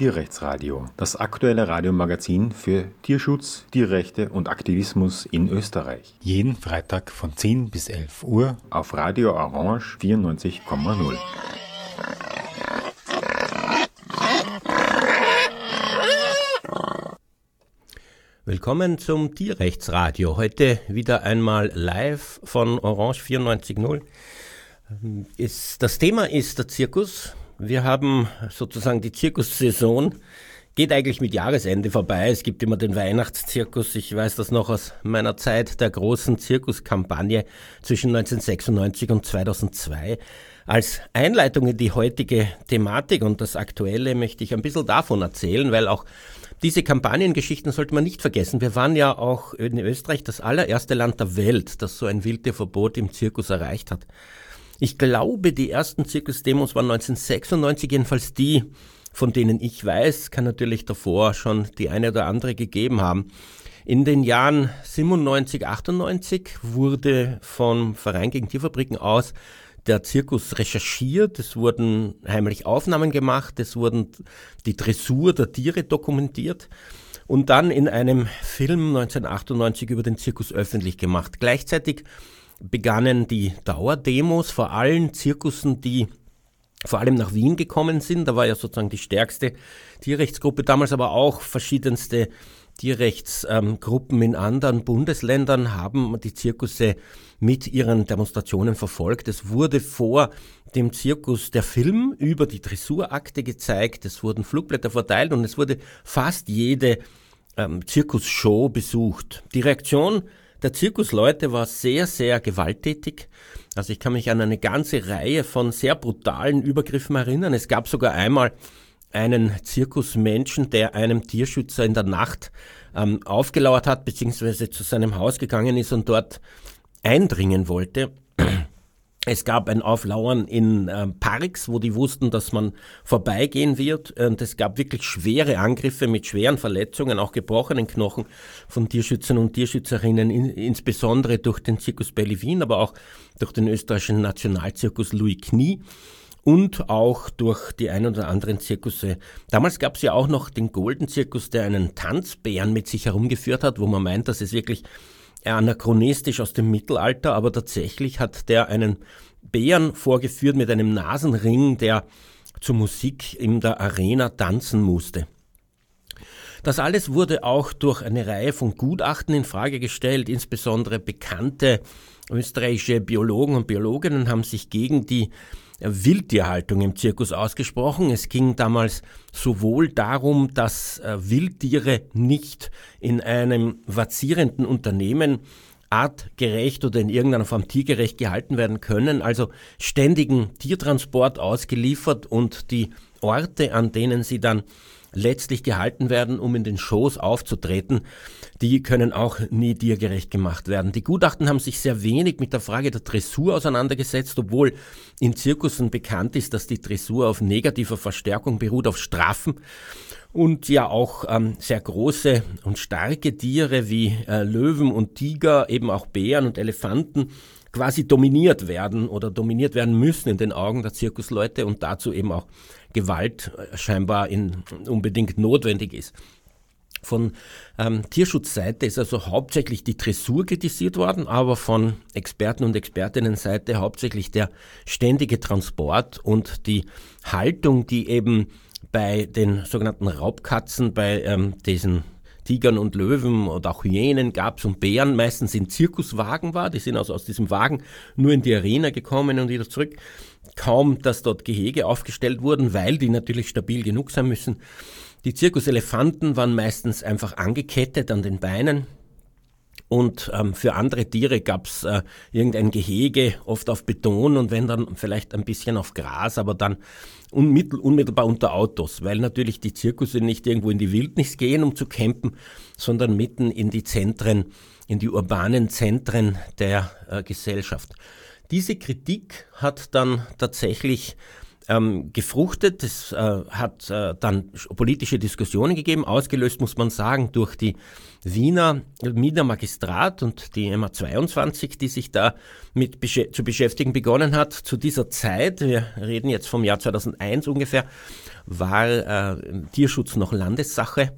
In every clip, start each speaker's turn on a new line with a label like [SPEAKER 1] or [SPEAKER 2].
[SPEAKER 1] Tierrechtsradio, das aktuelle Radiomagazin für Tierschutz, Tierrechte und Aktivismus in Österreich. Jeden Freitag von 10 bis 11 Uhr auf Radio Orange 94,0.
[SPEAKER 2] Willkommen zum Tierrechtsradio. Heute wieder einmal live von Orange 94.0. Ist, das Thema ist der Zirkus. Wir haben sozusagen die Zirkussaison. Geht eigentlich mit Jahresende vorbei. Es gibt immer den Weihnachtszirkus. Ich weiß das noch aus meiner Zeit der großen Zirkuskampagne zwischen 1996 und 2002. Als Einleitung in die heutige Thematik und das Aktuelle möchte ich ein bisschen davon erzählen, weil auch diese Kampagnengeschichten sollte man nicht vergessen. Wir waren ja auch in Österreich das allererste Land der Welt, das so ein Wildtierverbot im Zirkus erreicht hat. Ich glaube, die ersten Zirkusdemos waren 1996, jedenfalls die, von denen ich weiß, kann natürlich davor schon die eine oder andere gegeben haben. In den Jahren 97, 98 wurde vom Verein gegen Tierfabriken aus der Zirkus recherchiert, es wurden heimlich Aufnahmen gemacht, es wurden die Dressur der Tiere dokumentiert und dann in einem Film 1998 über den Zirkus öffentlich gemacht. Gleichzeitig begannen die Dauerdemos vor allen Zirkussen, die vor allem nach Wien gekommen sind. Da war ja sozusagen die stärkste Tierrechtsgruppe damals, aber auch verschiedenste Tierrechtsgruppen in anderen Bundesländern haben die Zirkusse mit ihren Demonstrationen verfolgt. Es wurde vor dem Zirkus der Film über die Dressurakte gezeigt, es wurden Flugblätter verteilt und es wurde fast jede ähm, Zirkusshow besucht. Die Reaktion der Zirkusleute war sehr, sehr gewalttätig. Also ich kann mich an eine ganze Reihe von sehr brutalen Übergriffen erinnern. Es gab sogar einmal einen Zirkusmenschen, der einem Tierschützer in der Nacht ähm, aufgelauert hat, beziehungsweise zu seinem Haus gegangen ist und dort eindringen wollte. Es gab ein Auflauern in äh, Parks, wo die wussten, dass man vorbeigehen wird. Und es gab wirklich schwere Angriffe mit schweren Verletzungen, auch gebrochenen Knochen von Tierschützern und Tierschützerinnen, in, insbesondere durch den Zirkus Belly Wien, aber auch durch den österreichischen Nationalzirkus Louis Knie und auch durch die ein oder anderen Zirkusse. Damals gab es ja auch noch den Golden Zirkus, der einen Tanzbären mit sich herumgeführt hat, wo man meint, dass es wirklich anachronistisch aus dem Mittelalter, aber tatsächlich hat der einen Bären vorgeführt mit einem Nasenring, der zur Musik in der Arena tanzen musste. Das alles wurde auch durch eine Reihe von Gutachten in Frage gestellt, insbesondere bekannte österreichische Biologen und Biologinnen haben sich gegen die Wildtierhaltung im Zirkus ausgesprochen. Es ging damals sowohl darum, dass äh, Wildtiere nicht in einem vazierenden Unternehmen artgerecht oder in irgendeiner Form tiergerecht gehalten werden können, also ständigen Tiertransport ausgeliefert und die Orte, an denen sie dann letztlich gehalten werden, um in den Shows aufzutreten, die können auch nie tiergerecht gemacht werden. Die Gutachten haben sich sehr wenig mit der Frage der Dressur auseinandergesetzt, obwohl in Zirkussen bekannt ist, dass die Dressur auf negativer Verstärkung beruht, auf Strafen und ja auch ähm, sehr große und starke Tiere wie äh, Löwen und Tiger, eben auch Bären und Elefanten quasi dominiert werden oder dominiert werden müssen in den Augen der Zirkusleute und dazu eben auch Gewalt äh, scheinbar in, unbedingt notwendig ist. Von ähm, Tierschutzseite ist also hauptsächlich die Dressur kritisiert worden, aber von Experten und Expertinnenseite hauptsächlich der ständige Transport und die Haltung, die eben bei den sogenannten Raubkatzen, bei ähm, diesen Tigern und Löwen und auch Hyänen gab es und Bären meistens in Zirkuswagen war. Die sind also aus diesem Wagen nur in die Arena gekommen und wieder zurück. Kaum, dass dort Gehege aufgestellt wurden, weil die natürlich stabil genug sein müssen. Die Zirkuselefanten waren meistens einfach angekettet an den Beinen. Und ähm, für andere Tiere gab's äh, irgendein Gehege, oft auf Beton und wenn dann vielleicht ein bisschen auf Gras, aber dann unmittel, unmittelbar unter Autos, weil natürlich die Zirkusse nicht irgendwo in die Wildnis gehen, um zu campen, sondern mitten in die Zentren, in die urbanen Zentren der äh, Gesellschaft. Diese Kritik hat dann tatsächlich ähm, gefruchtet. Es äh, hat äh, dann politische Diskussionen gegeben, ausgelöst, muss man sagen, durch die Wiener, Wiener Magistrat und die MA22, die sich da mit besch zu beschäftigen begonnen hat. Zu dieser Zeit, wir reden jetzt vom Jahr 2001 ungefähr, war äh, Tierschutz noch Landessache.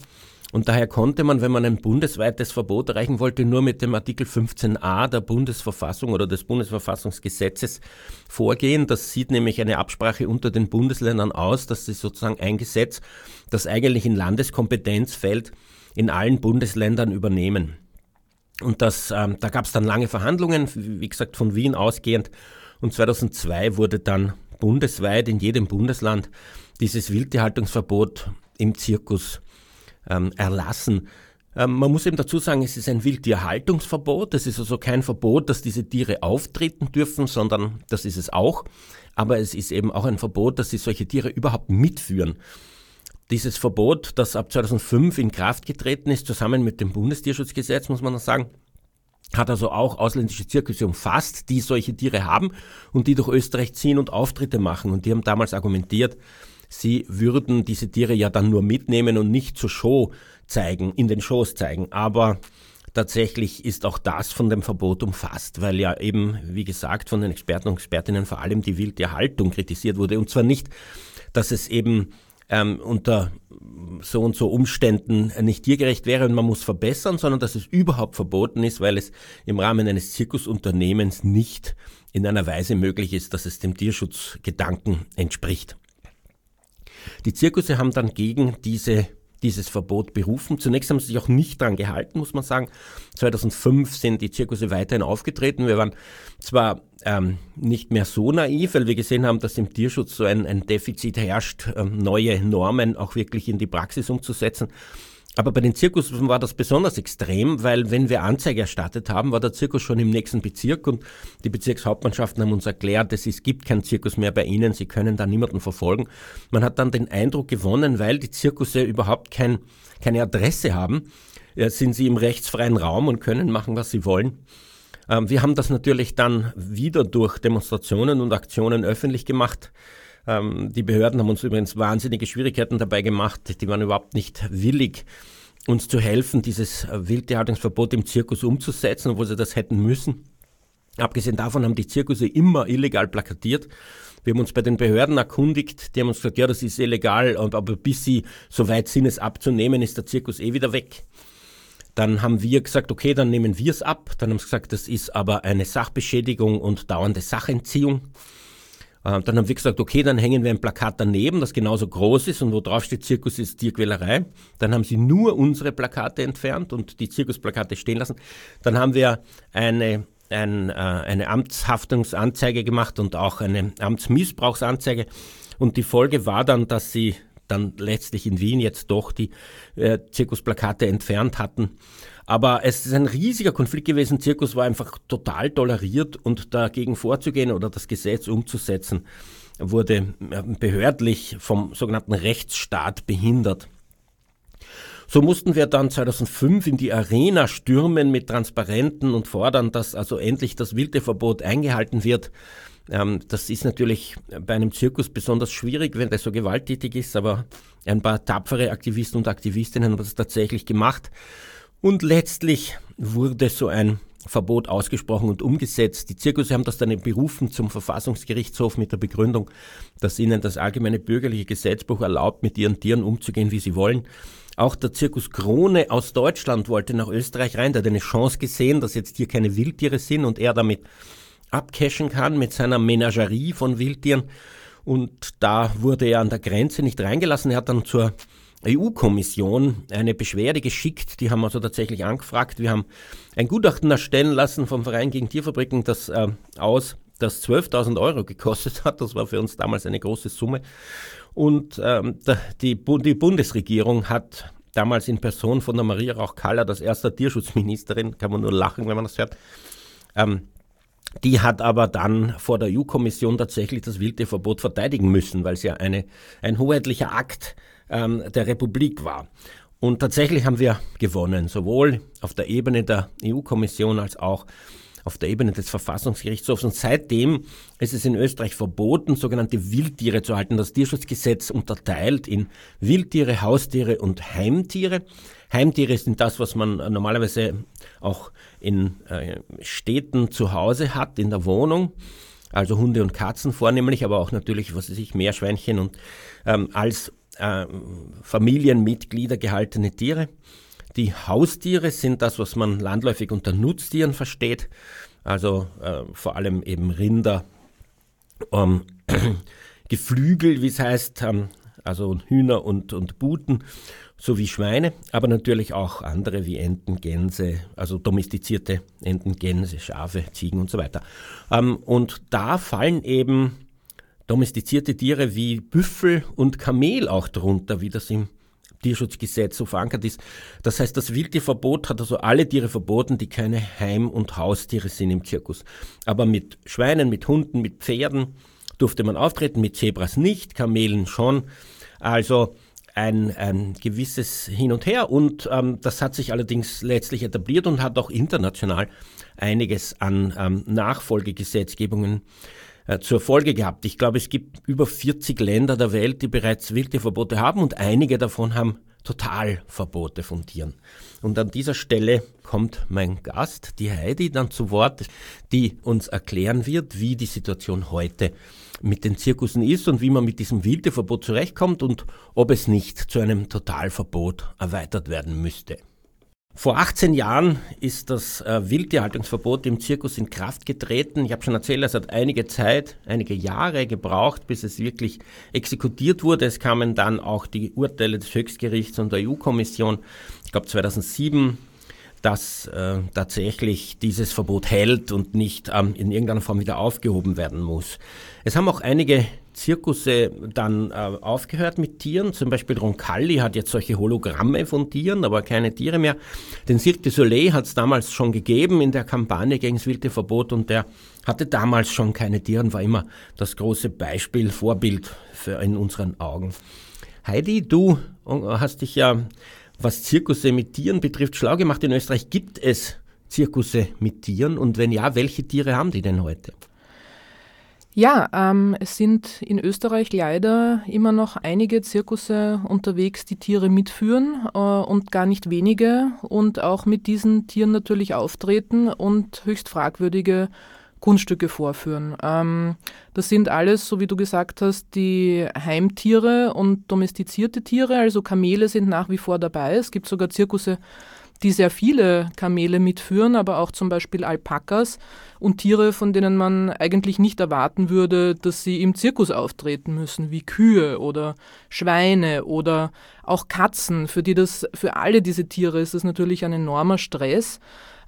[SPEAKER 2] Und daher konnte man, wenn man ein bundesweites Verbot erreichen wollte, nur mit dem Artikel 15a der Bundesverfassung oder des Bundesverfassungsgesetzes vorgehen. Das sieht nämlich eine Absprache unter den Bundesländern aus, dass sie sozusagen ein Gesetz, das eigentlich in Landeskompetenz fällt, in allen Bundesländern übernehmen. Und das, ähm, da gab es dann lange Verhandlungen, wie gesagt von Wien ausgehend. Und 2002 wurde dann bundesweit in jedem Bundesland dieses Wildtierhaltungsverbot im Zirkus ähm, erlassen. Ähm, man muss eben dazu sagen, es ist ein Wildtierhaltungsverbot. Das ist also kein Verbot, dass diese Tiere auftreten dürfen, sondern das ist es auch. Aber es ist eben auch ein Verbot, dass sie solche Tiere überhaupt mitführen. Dieses Verbot, das ab 2005 in Kraft getreten ist, zusammen mit dem Bundestierschutzgesetz, muss man sagen, hat also auch ausländische Zirkusse umfasst, die solche Tiere haben und die durch Österreich ziehen und Auftritte machen. Und die haben damals argumentiert, sie würden diese Tiere ja dann nur mitnehmen und nicht zur Show zeigen, in den Shows zeigen. Aber tatsächlich ist auch das von dem Verbot umfasst, weil ja eben, wie gesagt, von den Experten und Expertinnen vor allem die Wildtierhaltung kritisiert wurde. Und zwar nicht, dass es eben ähm, unter so und so Umständen nicht tiergerecht wäre und man muss verbessern, sondern dass es überhaupt verboten ist, weil es im Rahmen eines Zirkusunternehmens nicht in einer Weise möglich ist, dass es dem Tierschutzgedanken entspricht. Die Zirkusse haben dann gegen diese, dieses Verbot berufen. Zunächst haben sie sich auch nicht daran gehalten, muss man sagen. 2005 sind die Zirkusse weiterhin aufgetreten. Wir waren zwar ähm, nicht mehr so naiv, weil wir gesehen haben, dass im Tierschutz so ein, ein Defizit herrscht, ähm, neue Normen auch wirklich in die Praxis umzusetzen. Aber bei den Zirkussen war das besonders extrem, weil wenn wir Anzeige erstattet haben, war der Zirkus schon im nächsten Bezirk und die Bezirkshauptmannschaften haben uns erklärt, es gibt keinen Zirkus mehr bei ihnen, sie können da niemanden verfolgen. Man hat dann den Eindruck gewonnen, weil die Zirkusse überhaupt kein, keine Adresse haben, sind sie im rechtsfreien Raum und können machen, was sie wollen. Ähm, wir haben das natürlich dann wieder durch Demonstrationen und Aktionen öffentlich gemacht. Ähm, die Behörden haben uns übrigens wahnsinnige Schwierigkeiten dabei gemacht. Die waren überhaupt nicht willig, uns zu helfen, dieses Wildtierhaltungsverbot im Zirkus umzusetzen, obwohl sie das hätten müssen. Abgesehen davon haben die Zirkusse immer illegal plakatiert. Wir haben uns bei den Behörden erkundigt, die haben uns gesagt, ja, das ist illegal, aber bis sie so weit sind, es abzunehmen, ist der Zirkus eh wieder weg. Dann haben wir gesagt, okay, dann nehmen wir es ab. Dann haben sie gesagt, das ist aber eine Sachbeschädigung und dauernde Sachentziehung. Äh, dann haben wir gesagt, okay, dann hängen wir ein Plakat daneben, das genauso groß ist und wo drauf steht, Zirkus ist Tierquälerei. Dann haben sie nur unsere Plakate entfernt und die Zirkusplakate stehen lassen. Dann haben wir eine, ein, äh, eine Amtshaftungsanzeige gemacht und auch eine Amtsmissbrauchsanzeige. Und die Folge war dann, dass sie dann letztlich in Wien jetzt doch die äh, Zirkusplakate entfernt hatten. Aber es ist ein riesiger Konflikt gewesen. Zirkus war einfach total toleriert und dagegen vorzugehen oder das Gesetz umzusetzen, wurde behördlich vom sogenannten Rechtsstaat behindert. So mussten wir dann 2005 in die Arena stürmen mit Transparenten und fordern, dass also endlich das Wildeverbot eingehalten wird. Ähm, das ist natürlich bei einem Zirkus besonders schwierig, wenn der so gewalttätig ist, aber ein paar tapfere Aktivisten und Aktivistinnen haben das tatsächlich gemacht. Und letztlich wurde so ein Verbot ausgesprochen und umgesetzt. Die Zirkusse haben das dann berufen zum Verfassungsgerichtshof mit der Begründung, dass ihnen das allgemeine bürgerliche Gesetzbuch erlaubt, mit ihren Tieren umzugehen, wie sie wollen. Auch der Zirkus Krone aus Deutschland wollte nach Österreich rein. Der hat eine Chance gesehen, dass jetzt hier keine Wildtiere sind und er damit abcashen kann mit seiner Menagerie von Wildtieren. Und da wurde er an der Grenze nicht reingelassen. Er hat dann zur EU-Kommission eine Beschwerde geschickt. Die haben also tatsächlich angefragt. Wir haben ein Gutachten erstellen lassen vom Verein gegen Tierfabriken, das äh, aus das 12.000 Euro gekostet hat. Das war für uns damals eine große Summe. Und ähm, die, die Bundesregierung hat damals in Person von der Maria Rauch-Kaller, das erste Tierschutzministerin, kann man nur lachen, wenn man das hört, ähm, die hat aber dann vor der EU-Kommission tatsächlich das Wildtierverbot verteidigen müssen, weil es ja eine, ein hoheitlicher Akt ähm, der Republik war. Und tatsächlich haben wir gewonnen, sowohl auf der Ebene der EU-Kommission als auch auf der Ebene des Verfassungsgerichtshofs. Und seitdem ist es in Österreich verboten, sogenannte Wildtiere zu halten. Das Tierschutzgesetz unterteilt in Wildtiere, Haustiere und Heimtiere. Heimtiere sind das, was man normalerweise auch in äh, Städten zu Hause hat, in der Wohnung. Also Hunde und Katzen vornehmlich, aber auch natürlich, was weiß ich, Meerschweinchen und ähm, als äh, Familienmitglieder gehaltene Tiere. Die Haustiere sind das, was man landläufig unter Nutztieren versteht, also äh, vor allem eben Rinder, ähm, Geflügel, wie es heißt, ähm, also Hühner und, und Buten sowie Schweine, aber natürlich auch andere wie Enten, Gänse, also domestizierte Enten, Gänse, Schafe, Ziegen und so weiter. Ähm, und da fallen eben domestizierte Tiere wie Büffel und Kamel auch drunter, wie das im Tierschutzgesetz so verankert ist. Das heißt, das Wildtierverbot hat also alle Tiere verboten, die keine Heim- und Haustiere sind im Zirkus. Aber mit Schweinen, mit Hunden, mit Pferden durfte man auftreten, mit Zebras nicht, Kamelen schon. Also ein, ein gewisses Hin und Her und ähm, das hat sich allerdings letztlich etabliert und hat auch international einiges an ähm, Nachfolgegesetzgebungen zur Folge gehabt. Ich glaube, es gibt über 40 Länder der Welt, die bereits Wildtierverbote haben und einige davon haben Totalverbote von Tieren. Und an dieser Stelle kommt mein Gast, die Heidi, dann zu Wort, die uns erklären wird, wie die Situation heute mit den Zirkussen ist und wie man mit diesem Wildtierverbot zurechtkommt und ob es nicht zu einem Totalverbot erweitert werden müsste. Vor 18 Jahren ist das äh, Wildtierhaltungsverbot im Zirkus in Kraft getreten. Ich habe schon erzählt, es hat einige Zeit, einige Jahre gebraucht, bis es wirklich exekutiert wurde. Es kamen dann auch die Urteile des Höchstgerichts und der EU-Kommission, ich glaube 2007, dass äh, tatsächlich dieses Verbot hält und nicht ähm, in irgendeiner Form wieder aufgehoben werden muss. Es haben auch einige Zirkusse dann äh, aufgehört mit Tieren. Zum Beispiel Roncalli hat jetzt solche Hologramme von Tieren, aber keine Tiere mehr. Den Cirque du Soleil hat es damals schon gegeben in der Kampagne gegen das Wildtierverbot und der hatte damals schon keine Tiere und war immer das große Beispiel, Vorbild für in unseren Augen. Heidi, du äh, hast dich ja, was Zirkusse mit Tieren betrifft, schlau gemacht. In Österreich gibt es Zirkusse mit Tieren und wenn ja, welche Tiere haben die denn heute?
[SPEAKER 3] Ja, ähm, es sind in Österreich leider immer noch einige Zirkusse unterwegs, die Tiere mitführen äh, und gar nicht wenige und auch mit diesen Tieren natürlich auftreten und höchst fragwürdige Kunststücke vorführen. Ähm, das sind alles, so wie du gesagt hast, die Heimtiere und domestizierte Tiere. Also Kamele sind nach wie vor dabei. Es gibt sogar Zirkusse, die sehr viele Kamele mitführen, aber auch zum Beispiel Alpakas und Tiere, von denen man eigentlich nicht erwarten würde, dass sie im Zirkus auftreten müssen, wie Kühe oder Schweine oder auch Katzen. Für die das, für alle diese Tiere ist das natürlich ein enormer Stress.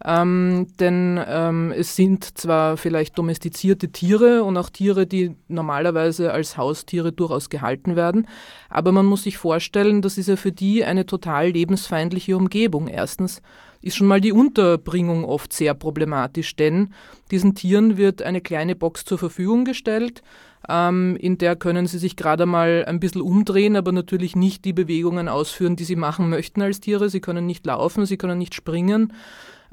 [SPEAKER 3] Ähm, denn ähm, es sind zwar vielleicht domestizierte Tiere und auch Tiere, die normalerweise als Haustiere durchaus gehalten werden, aber man muss sich vorstellen, das ist ja für die eine total lebensfeindliche Umgebung. Erstens ist schon mal die Unterbringung oft sehr problematisch, denn diesen Tieren wird eine kleine Box zur Verfügung gestellt, ähm, in der können sie sich gerade mal ein bisschen umdrehen, aber natürlich nicht die Bewegungen ausführen, die sie machen möchten als Tiere. Sie können nicht laufen, sie können nicht springen.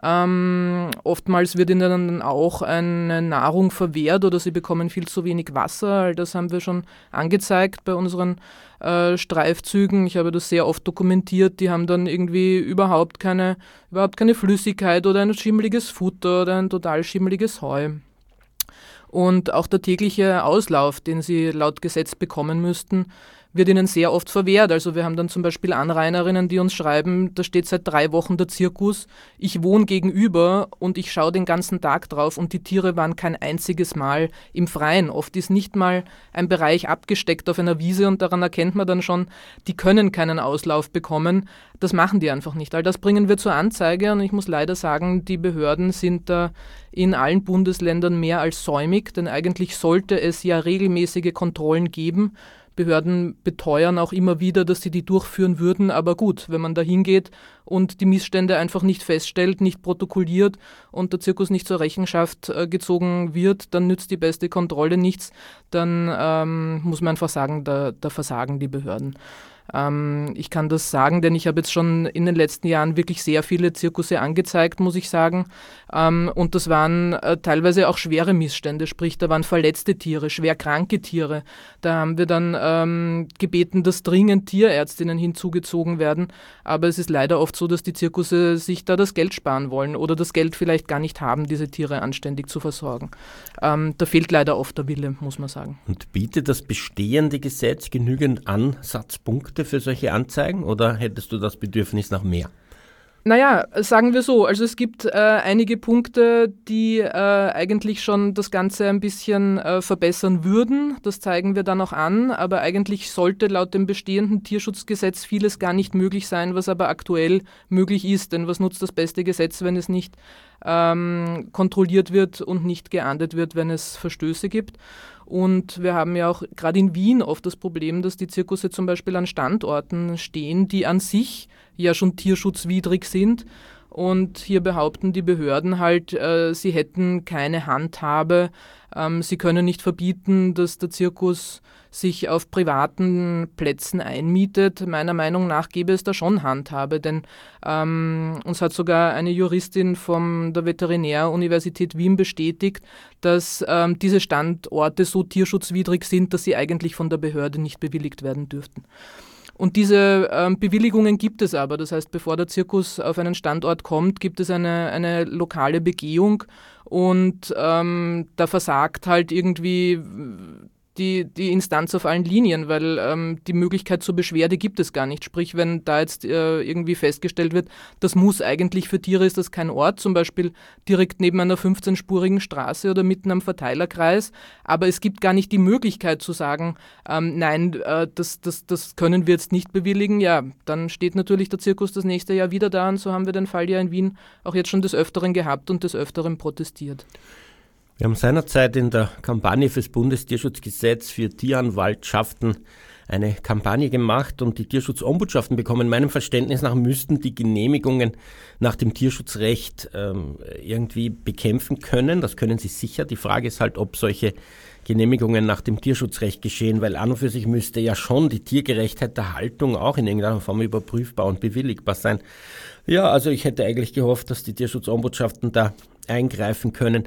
[SPEAKER 3] Ähm, oftmals wird ihnen dann auch eine Nahrung verwehrt oder sie bekommen viel zu wenig Wasser. Das haben wir schon angezeigt bei unseren äh, Streifzügen. Ich habe das sehr oft dokumentiert. Die haben dann irgendwie überhaupt keine, überhaupt keine Flüssigkeit oder ein schimmeliges Futter oder ein total schimmeliges Heu. Und auch der tägliche Auslauf, den sie laut Gesetz bekommen müssten, wird ihnen sehr oft verwehrt. Also wir haben dann zum Beispiel Anrainerinnen, die uns schreiben, da steht seit drei Wochen der Zirkus, ich wohne gegenüber und ich schaue den ganzen Tag drauf und die Tiere waren kein einziges Mal im Freien. Oft ist nicht mal ein Bereich abgesteckt auf einer Wiese und daran erkennt man dann schon, die können keinen Auslauf bekommen. Das machen die einfach nicht. All das bringen wir zur Anzeige und ich muss leider sagen, die Behörden sind da in allen Bundesländern mehr als säumig, denn eigentlich sollte es ja regelmäßige Kontrollen geben. Behörden beteuern auch immer wieder, dass sie die durchführen würden. Aber gut, wenn man da hingeht und die Missstände einfach nicht feststellt, nicht protokolliert und der Zirkus nicht zur Rechenschaft äh, gezogen wird, dann nützt die beste Kontrolle nichts. Dann ähm, muss man einfach sagen, da, da versagen die Behörden. Ähm, ich kann das sagen, denn ich habe jetzt schon in den letzten Jahren wirklich sehr viele Zirkusse angezeigt, muss ich sagen. Ähm, und das waren äh, teilweise auch schwere Missstände, sprich, da waren verletzte Tiere, schwer kranke Tiere. Da haben wir dann ähm, gebeten, dass dringend Tierärztinnen hinzugezogen werden. Aber es ist leider oft so, dass die Zirkusse sich da das Geld sparen wollen oder das Geld vielleicht gar nicht haben, diese Tiere anständig zu versorgen. Ähm, da fehlt leider oft der Wille, muss man sagen.
[SPEAKER 2] Und bietet das bestehende Gesetz genügend Ansatzpunkte für solche Anzeigen oder hättest du das Bedürfnis nach mehr?
[SPEAKER 3] Naja, sagen wir so, also es gibt äh, einige Punkte, die äh, eigentlich schon das Ganze ein bisschen äh, verbessern würden. Das zeigen wir dann auch an, aber eigentlich sollte laut dem bestehenden Tierschutzgesetz vieles gar nicht möglich sein, was aber aktuell möglich ist. Denn was nutzt das beste Gesetz, wenn es nicht ähm, kontrolliert wird und nicht geahndet wird, wenn es Verstöße gibt? Und wir haben ja auch gerade in Wien oft das Problem, dass die Zirkusse zum Beispiel an Standorten stehen, die an sich ja schon tierschutzwidrig sind. Und hier behaupten die Behörden halt, äh, sie hätten keine Handhabe. Ähm, sie können nicht verbieten, dass der Zirkus sich auf privaten Plätzen einmietet. Meiner Meinung nach gäbe es da schon Handhabe, denn ähm, uns hat sogar eine Juristin von der Veterinäruniversität Wien bestätigt, dass ähm, diese Standorte so tierschutzwidrig sind, dass sie eigentlich von der Behörde nicht bewilligt werden dürften. Und diese ähm, Bewilligungen gibt es aber. Das heißt, bevor der Zirkus auf einen Standort kommt, gibt es eine, eine lokale Begehung und ähm, da versagt halt irgendwie die, die Instanz auf allen Linien, weil ähm, die Möglichkeit zur Beschwerde gibt es gar nicht. Sprich, wenn da jetzt äh, irgendwie festgestellt wird, das muss eigentlich für Tiere, ist das kein Ort, zum Beispiel direkt neben einer 15-spurigen Straße oder mitten am Verteilerkreis, aber es gibt gar nicht die Möglichkeit zu sagen, ähm, nein, äh, das, das, das können wir jetzt nicht bewilligen, ja, dann steht natürlich der Zirkus das nächste Jahr wieder da und so haben wir den Fall ja in Wien auch jetzt schon des Öfteren gehabt und des Öfteren protestiert.
[SPEAKER 2] Wir haben seinerzeit in der Kampagne fürs Bundestierschutzgesetz für Tieranwaltschaften eine Kampagne gemacht und die Tierschutzombudschaftsen bekommen. Meinem Verständnis nach müssten die Genehmigungen nach dem Tierschutzrecht ähm, irgendwie bekämpfen können. Das können sie sicher. Die Frage ist halt, ob solche Genehmigungen nach dem Tierschutzrecht geschehen, weil an und für sich müsste ja schon die Tiergerechtheit der Haltung auch in irgendeiner Form überprüfbar und bewilligbar sein. Ja, also ich hätte eigentlich gehofft, dass die Tierschutzombudschaftsen da eingreifen können.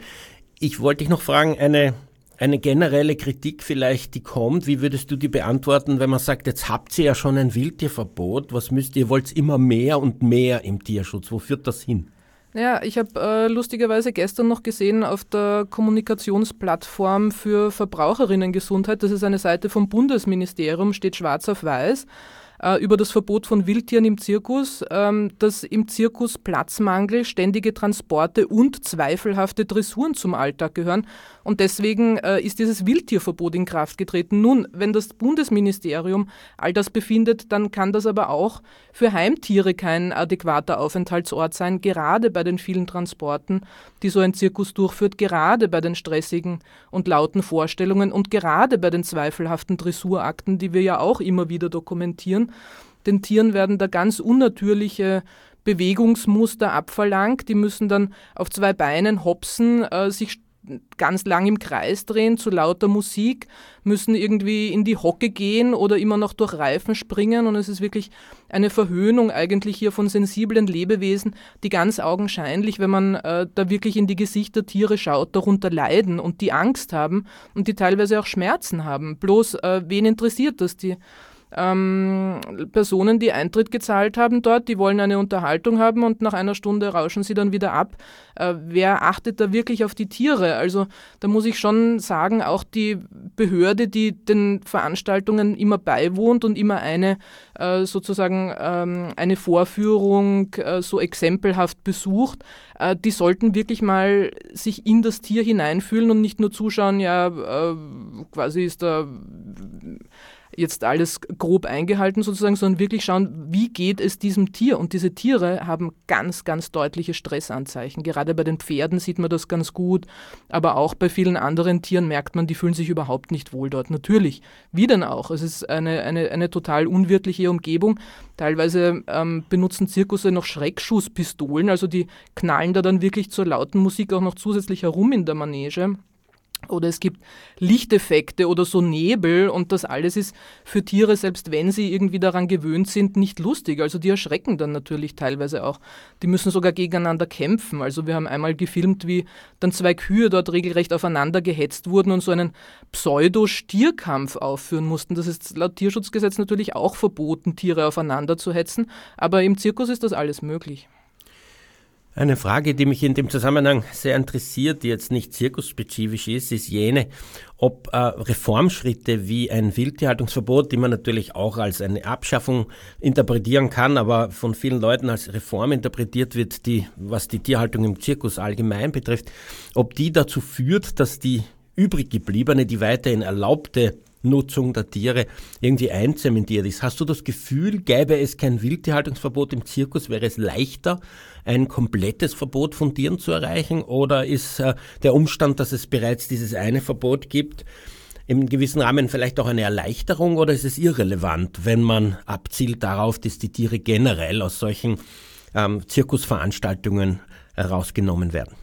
[SPEAKER 2] Ich wollte dich noch fragen, eine, eine generelle Kritik vielleicht, die kommt, wie würdest du die beantworten, wenn man sagt, jetzt habt ihr ja schon ein Wildtierverbot, was müsst ihr, wollt immer mehr und mehr im Tierschutz, wo führt das hin?
[SPEAKER 3] Ja, ich habe äh, lustigerweise gestern noch gesehen auf der Kommunikationsplattform für Verbraucherinnengesundheit, das ist eine Seite vom Bundesministerium, steht schwarz auf weiß, äh, über das Verbot von Wildtieren im Zirkus, ähm, dass im Zirkus Platzmangel, ständige Transporte und zweifelhafte Dressuren zum Alltag gehören. Und deswegen äh, ist dieses Wildtierverbot in Kraft getreten. Nun, wenn das Bundesministerium all das befindet, dann kann das aber auch für Heimtiere kein adäquater Aufenthaltsort sein, gerade bei den vielen Transporten, die so ein Zirkus durchführt, gerade bei den stressigen und lauten Vorstellungen und gerade bei den zweifelhaften Dressurakten, die wir ja auch immer wieder dokumentieren. Den Tieren werden da ganz unnatürliche Bewegungsmuster abverlangt. Die müssen dann auf zwei Beinen hopsen, äh, sich ganz lang im Kreis drehen zu lauter Musik, müssen irgendwie in die Hocke gehen oder immer noch durch Reifen springen und es ist wirklich eine Verhöhnung eigentlich hier von sensiblen Lebewesen, die ganz augenscheinlich, wenn man äh, da wirklich in die Gesichter Tiere schaut, darunter leiden und die Angst haben und die teilweise auch Schmerzen haben. Bloß äh, wen interessiert das? Die ähm, Personen, die Eintritt gezahlt haben dort, die wollen eine Unterhaltung haben und nach einer Stunde rauschen sie dann wieder ab. Äh, wer achtet da wirklich auf die Tiere? Also da muss ich schon sagen, auch die Behörde, die den Veranstaltungen immer beiwohnt und immer eine äh, sozusagen ähm, eine Vorführung äh, so exempelhaft besucht, äh, die sollten wirklich mal sich in das Tier hineinfühlen und nicht nur zuschauen, ja, äh, quasi ist da jetzt alles grob eingehalten sozusagen, sondern wirklich schauen, wie geht es diesem Tier. Und diese Tiere haben ganz, ganz deutliche Stressanzeichen. Gerade bei den Pferden sieht man das ganz gut, aber auch bei vielen anderen Tieren merkt man, die fühlen sich überhaupt nicht wohl dort. Natürlich, wie denn auch? Es ist eine, eine, eine total unwirtliche Umgebung. Teilweise ähm, benutzen Zirkusse noch Schreckschusspistolen, also die knallen da dann wirklich zur lauten Musik auch noch zusätzlich herum in der Manege. Oder es gibt Lichteffekte oder so Nebel und das alles ist für Tiere, selbst wenn sie irgendwie daran gewöhnt sind, nicht lustig. Also die erschrecken dann natürlich teilweise auch. Die müssen sogar gegeneinander kämpfen. Also wir haben einmal gefilmt, wie dann zwei Kühe dort regelrecht aufeinander gehetzt wurden und so einen Pseudo-Stierkampf aufführen mussten. Das ist laut Tierschutzgesetz natürlich auch verboten, Tiere aufeinander zu hetzen, aber im Zirkus ist das alles möglich.
[SPEAKER 2] Eine Frage, die mich in dem Zusammenhang sehr interessiert, die jetzt nicht zirkusspezifisch ist, ist jene, ob äh, Reformschritte wie ein Wildtierhaltungsverbot, die man natürlich auch als eine Abschaffung interpretieren kann, aber von vielen Leuten als Reform interpretiert wird, die, was die Tierhaltung im Zirkus allgemein betrifft, ob die dazu führt, dass die übrig gebliebene, die weiterhin erlaubte Nutzung der Tiere irgendwie einzementiert ist. Hast du das Gefühl, gäbe es kein Wildtierhaltungsverbot im Zirkus, wäre es leichter, ein komplettes Verbot von Tieren zu erreichen? Oder ist äh, der Umstand, dass es bereits dieses eine Verbot gibt, im gewissen Rahmen vielleicht auch eine Erleichterung oder ist es irrelevant, wenn man abzielt darauf, dass die Tiere generell aus solchen ähm, Zirkusveranstaltungen herausgenommen werden?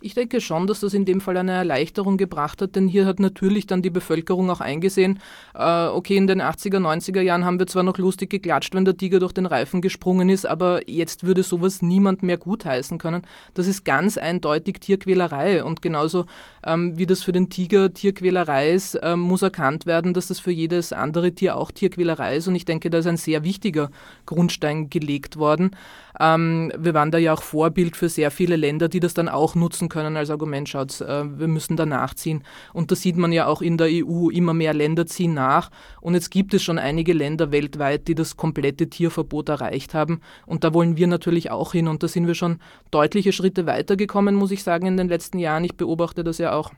[SPEAKER 3] Ich denke schon, dass das in dem Fall eine Erleichterung gebracht hat, denn hier hat natürlich dann die Bevölkerung auch eingesehen, äh, okay, in den 80er, 90er Jahren haben wir zwar noch lustig geklatscht, wenn der Tiger durch den Reifen gesprungen ist, aber jetzt würde sowas niemand mehr gutheißen können. Das ist ganz eindeutig Tierquälerei und genauso ähm, wie das für den Tiger Tierquälerei ist, äh, muss erkannt werden, dass das für jedes andere Tier auch Tierquälerei ist und ich denke, da ist ein sehr wichtiger Grundstein gelegt worden. Ähm, wir waren da ja auch Vorbild für sehr viele Länder, die das dann auch nutzen können als Argument. Schaut, äh, wir müssen da nachziehen. Und das sieht man ja auch in der EU. Immer mehr Länder ziehen nach. Und jetzt gibt es schon einige Länder weltweit, die das komplette Tierverbot erreicht haben. Und da wollen wir natürlich auch hin. Und da sind wir schon deutliche Schritte weitergekommen, muss ich sagen, in den letzten Jahren. Ich beobachte das ja auch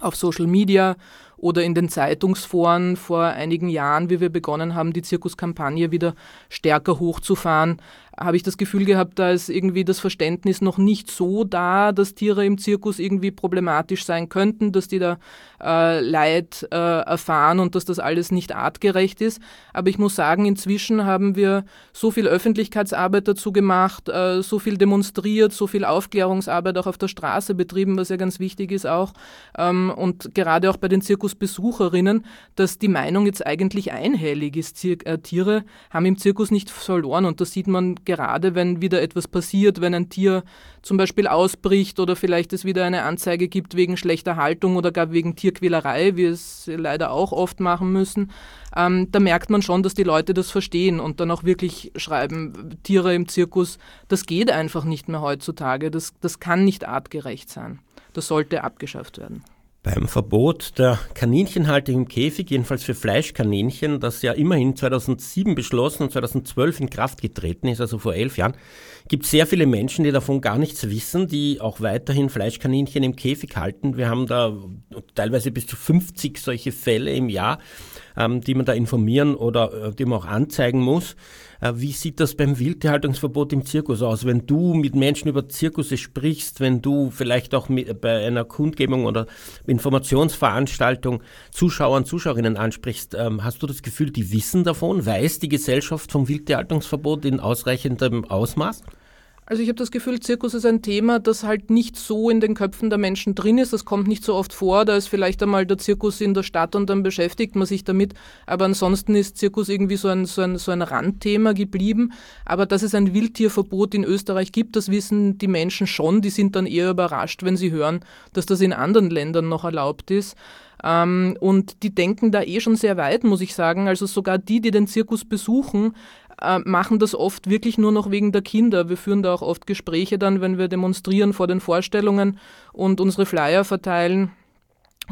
[SPEAKER 3] auf Social Media oder in den Zeitungsforen vor einigen Jahren, wie wir begonnen haben, die Zirkuskampagne wieder stärker hochzufahren, habe ich das Gefühl gehabt, da ist irgendwie das Verständnis noch nicht so da, dass Tiere im Zirkus irgendwie problematisch sein könnten, dass die da äh, Leid äh, erfahren und dass das alles nicht artgerecht ist. Aber ich muss sagen, inzwischen haben wir so viel Öffentlichkeitsarbeit dazu gemacht, äh, so viel demonstriert, so viel Aufklärungsarbeit auch auf der Straße betrieben, was ja ganz wichtig ist auch. Ähm, und gerade auch bei den Zirkusbesucherinnen, dass die Meinung jetzt eigentlich einhellig ist. Zir äh, Tiere haben im Zirkus nicht verloren und das sieht man gerade wenn wieder etwas passiert, wenn ein Tier zum Beispiel ausbricht oder vielleicht es wieder eine Anzeige gibt wegen schlechter Haltung oder gar wegen Tierquälerei, wie es leider auch oft machen müssen, ähm, da merkt man schon, dass die Leute das verstehen und dann auch wirklich schreiben, Tiere im Zirkus, das geht einfach nicht mehr heutzutage, das, das kann nicht artgerecht sein. Das sollte abgeschafft werden.
[SPEAKER 2] Beim Verbot der Kaninchenhaltung im Käfig, jedenfalls für Fleischkaninchen, das ja immerhin 2007 beschlossen und 2012 in Kraft getreten ist, also vor elf Jahren, gibt es sehr viele Menschen, die davon gar nichts wissen, die auch weiterhin Fleischkaninchen im Käfig halten. Wir haben da teilweise bis zu 50 solche Fälle im Jahr, ähm, die man da informieren oder äh, die man auch anzeigen muss. Äh, wie sieht das beim Wildtierhaltungsverbot im Zirkus aus? Wenn du mit Menschen über Zirkusse sprichst, wenn du vielleicht auch mit, bei einer Kundgebung oder Informationsveranstaltung Zuschauern, Zuschauerinnen ansprichst, ähm, hast du das Gefühl, die wissen davon? Weiß die Gesellschaft vom Wildtierhaltungsverbot in ausreichendem Ausmaß?
[SPEAKER 3] Also ich habe das Gefühl, Zirkus ist ein Thema, das halt nicht so in den Köpfen der Menschen drin ist. Das kommt nicht so oft vor. Da ist vielleicht einmal der Zirkus in der Stadt und dann beschäftigt man sich damit. Aber ansonsten ist Zirkus irgendwie so ein, so ein, so ein Randthema geblieben. Aber dass es ein Wildtierverbot in Österreich gibt, das wissen die Menschen schon. Die sind dann eher überrascht, wenn sie hören, dass das in anderen Ländern noch erlaubt ist ähm, und die denken da eh schon sehr weit, muss ich sagen. Also sogar die, die den Zirkus besuchen, äh, machen das oft wirklich nur noch wegen der Kinder. Wir führen da auch oft Gespräche dann, wenn wir demonstrieren vor den Vorstellungen und unsere Flyer verteilen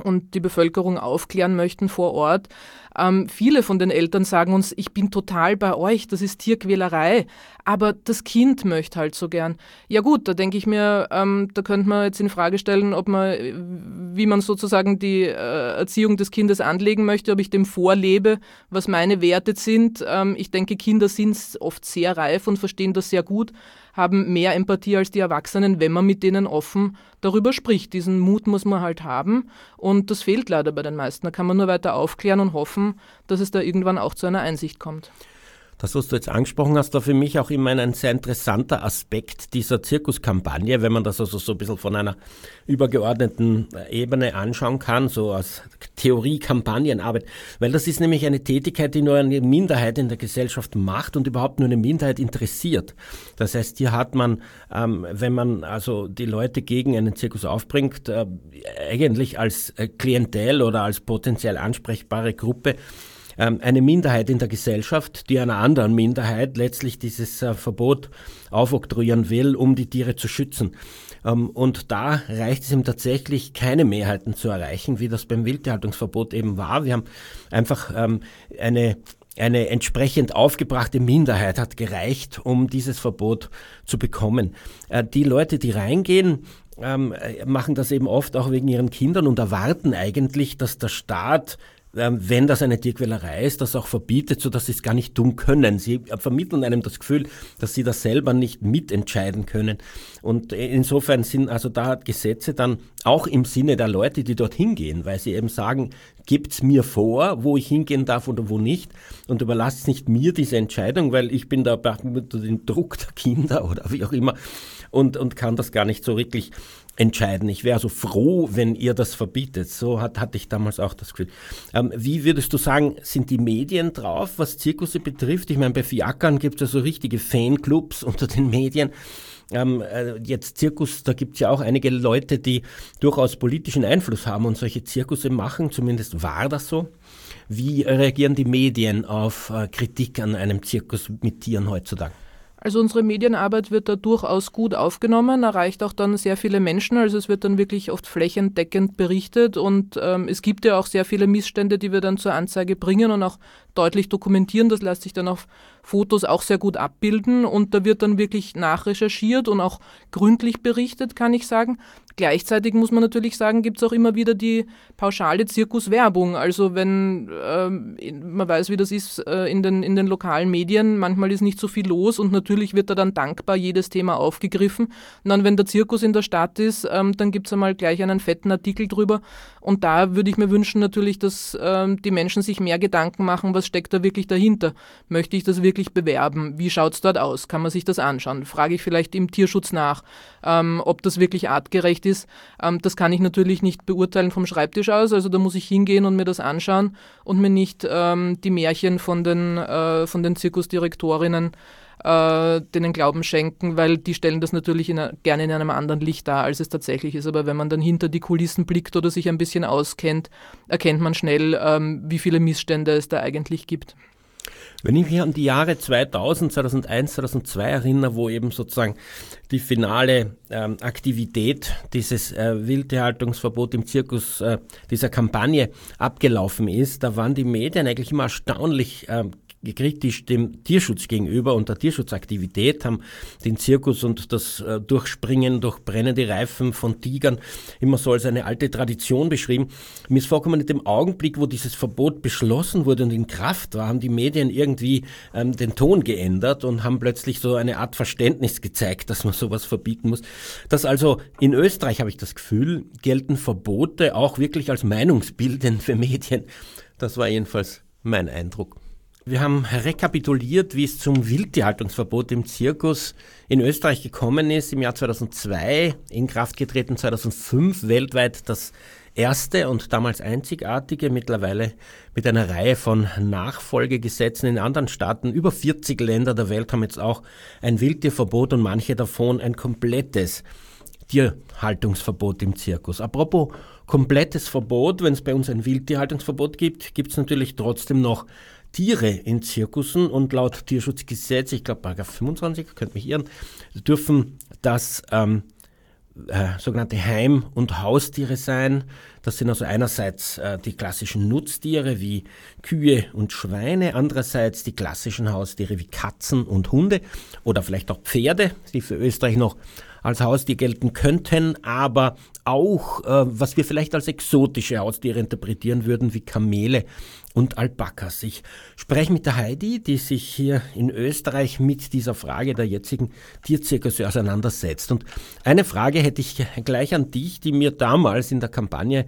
[SPEAKER 3] und die Bevölkerung aufklären möchten vor Ort. Ähm, viele von den Eltern sagen uns, ich bin total bei euch, das ist Tierquälerei, aber das Kind möchte halt so gern. Ja gut, da denke ich mir, ähm, da könnte man jetzt in Frage stellen, ob man, wie man sozusagen die äh, Erziehung des Kindes anlegen möchte, ob ich dem vorlebe, was meine Werte sind. Ähm, ich denke, Kinder sind oft sehr reif und verstehen das sehr gut haben mehr Empathie als die Erwachsenen, wenn man mit denen offen darüber spricht. Diesen Mut muss man halt haben und das fehlt leider bei den meisten. Da kann man nur weiter aufklären und hoffen, dass es da irgendwann auch zu einer Einsicht kommt.
[SPEAKER 2] Das, was du jetzt angesprochen hast, war für mich auch immer ein sehr interessanter Aspekt dieser Zirkuskampagne, wenn man das also so ein bisschen von einer übergeordneten Ebene anschauen kann, so als Theorie-Kampagnenarbeit. Weil das ist nämlich eine Tätigkeit, die nur eine Minderheit in der Gesellschaft macht und überhaupt nur eine Minderheit interessiert. Das heißt, hier hat man, ähm, wenn man also die Leute gegen einen Zirkus aufbringt, äh, eigentlich als äh, Klientel oder als potenziell ansprechbare Gruppe, eine Minderheit in der Gesellschaft, die einer anderen Minderheit letztlich dieses äh, Verbot aufoktroyieren will, um die Tiere zu schützen. Ähm, und da reicht es ihm tatsächlich, keine Mehrheiten zu erreichen, wie das beim Wildtierhaltungsverbot eben war. Wir haben einfach ähm, eine eine entsprechend aufgebrachte Minderheit hat gereicht, um dieses Verbot zu bekommen. Äh, die Leute, die reingehen, ähm, machen das eben oft auch wegen ihren Kindern und erwarten eigentlich, dass der Staat ähm, wenn das eine Tierquälerei ist, das auch verbietet, so dass sie es gar nicht tun können. Sie vermitteln einem das Gefühl, dass sie das selber nicht mitentscheiden können. Und insofern sind also da Gesetze dann auch im Sinne der Leute, die dort hingehen, weil sie eben sagen, gibt's mir vor, wo ich hingehen darf oder wo nicht und überlasst nicht mir diese Entscheidung, weil ich bin da unter dem Druck der Kinder oder wie auch immer und, und kann das gar nicht so wirklich entscheiden. Ich wäre so froh, wenn ihr das verbietet. So hat, hatte ich damals auch das Gefühl. Ähm, wie würdest du sagen, sind die Medien drauf, was Zirkusse betrifft? Ich meine, bei Fiakern gibt es ja so richtige Fanclubs unter den Medien. Ähm, äh, jetzt Zirkus, da gibt es ja auch einige Leute, die durchaus politischen Einfluss haben und solche Zirkusse machen. Zumindest war das so. Wie reagieren die Medien auf äh, Kritik an einem Zirkus mit Tieren heutzutage?
[SPEAKER 3] Also unsere Medienarbeit wird da durchaus gut aufgenommen, erreicht auch dann sehr viele Menschen. Also es wird dann wirklich oft flächendeckend berichtet und ähm, es gibt ja auch sehr viele Missstände, die wir dann zur Anzeige bringen und auch deutlich dokumentieren. Das lässt sich dann auf Fotos auch sehr gut abbilden und da wird dann wirklich nachrecherchiert und auch gründlich berichtet, kann ich sagen. Gleichzeitig muss man natürlich sagen, gibt es auch immer wieder die pauschale Zirkuswerbung. Also wenn ähm, man weiß, wie das ist äh, in, den, in den lokalen Medien, manchmal ist nicht so viel los und natürlich wird da dann dankbar jedes Thema aufgegriffen. Und dann, wenn der Zirkus in der Stadt ist, ähm, dann gibt es einmal gleich einen fetten Artikel drüber. Und da würde ich mir wünschen natürlich, dass ähm, die Menschen sich mehr Gedanken machen, was steckt da wirklich dahinter. Möchte ich das wirklich bewerben? Wie schaut es dort aus? Kann man sich das anschauen? Frage ich vielleicht im Tierschutz nach, ähm, ob das wirklich artgerecht ist, ähm, das kann ich natürlich nicht beurteilen vom Schreibtisch aus. Also da muss ich hingehen und mir das anschauen und mir nicht ähm, die Märchen von den, äh, von den Zirkusdirektorinnen äh, denen Glauben schenken, weil die stellen das natürlich in, gerne in einem anderen Licht dar, als es tatsächlich ist. Aber wenn man dann hinter die Kulissen blickt oder sich ein bisschen auskennt, erkennt man schnell, ähm, wie viele Missstände es da eigentlich gibt.
[SPEAKER 2] Wenn ich mich an die Jahre 2000, 2001, 2002 erinnere, wo eben sozusagen die finale ähm, Aktivität dieses äh, Wildtierhaltungsverbot im Zirkus, äh, dieser Kampagne abgelaufen ist, da waren die Medien eigentlich immer erstaunlich äh, kritisch dem Tierschutz gegenüber und der Tierschutzaktivität, haben den Zirkus und das äh, Durchspringen durch brennende Reifen von Tigern immer so als eine alte Tradition beschrieben. Mir ist vorgekommen, in dem Augenblick, wo dieses Verbot beschlossen wurde und in Kraft war, haben die Medien irgendwie ähm, den Ton geändert und haben plötzlich so eine Art Verständnis gezeigt, dass man sowas verbieten muss. Dass also in Österreich, habe ich das Gefühl, gelten Verbote auch wirklich als Meinungsbildend für Medien. Das war jedenfalls mein Eindruck. Wir haben rekapituliert, wie es zum Wildtierhaltungsverbot im Zirkus in Österreich gekommen ist. Im Jahr 2002 in Kraft getreten, 2005 weltweit das erste und damals einzigartige, mittlerweile mit einer Reihe von Nachfolgegesetzen in anderen Staaten. Über 40 Länder der Welt haben jetzt auch ein Wildtierverbot und manche davon ein komplettes Tierhaltungsverbot im Zirkus. Apropos komplettes Verbot, wenn es bei uns ein Wildtierhaltungsverbot gibt, gibt es natürlich trotzdem noch Tiere in Zirkussen und laut Tierschutzgesetz, ich glaube Paragraph 25, könnt mich irren, dürfen das ähm, äh, sogenannte Heim- und Haustiere sein. Das sind also einerseits äh, die klassischen Nutztiere wie Kühe und Schweine, andererseits die klassischen Haustiere wie Katzen und Hunde oder vielleicht auch Pferde, die für Österreich noch als Haustier gelten könnten, aber auch, äh, was wir vielleicht als exotische Haustiere interpretieren würden, wie Kamele und Alpakas. Ich spreche mit der Heidi, die sich hier in Österreich mit dieser Frage der jetzigen Tierzirkusse auseinandersetzt. Und eine Frage hätte ich gleich an dich, die mir damals in der Kampagne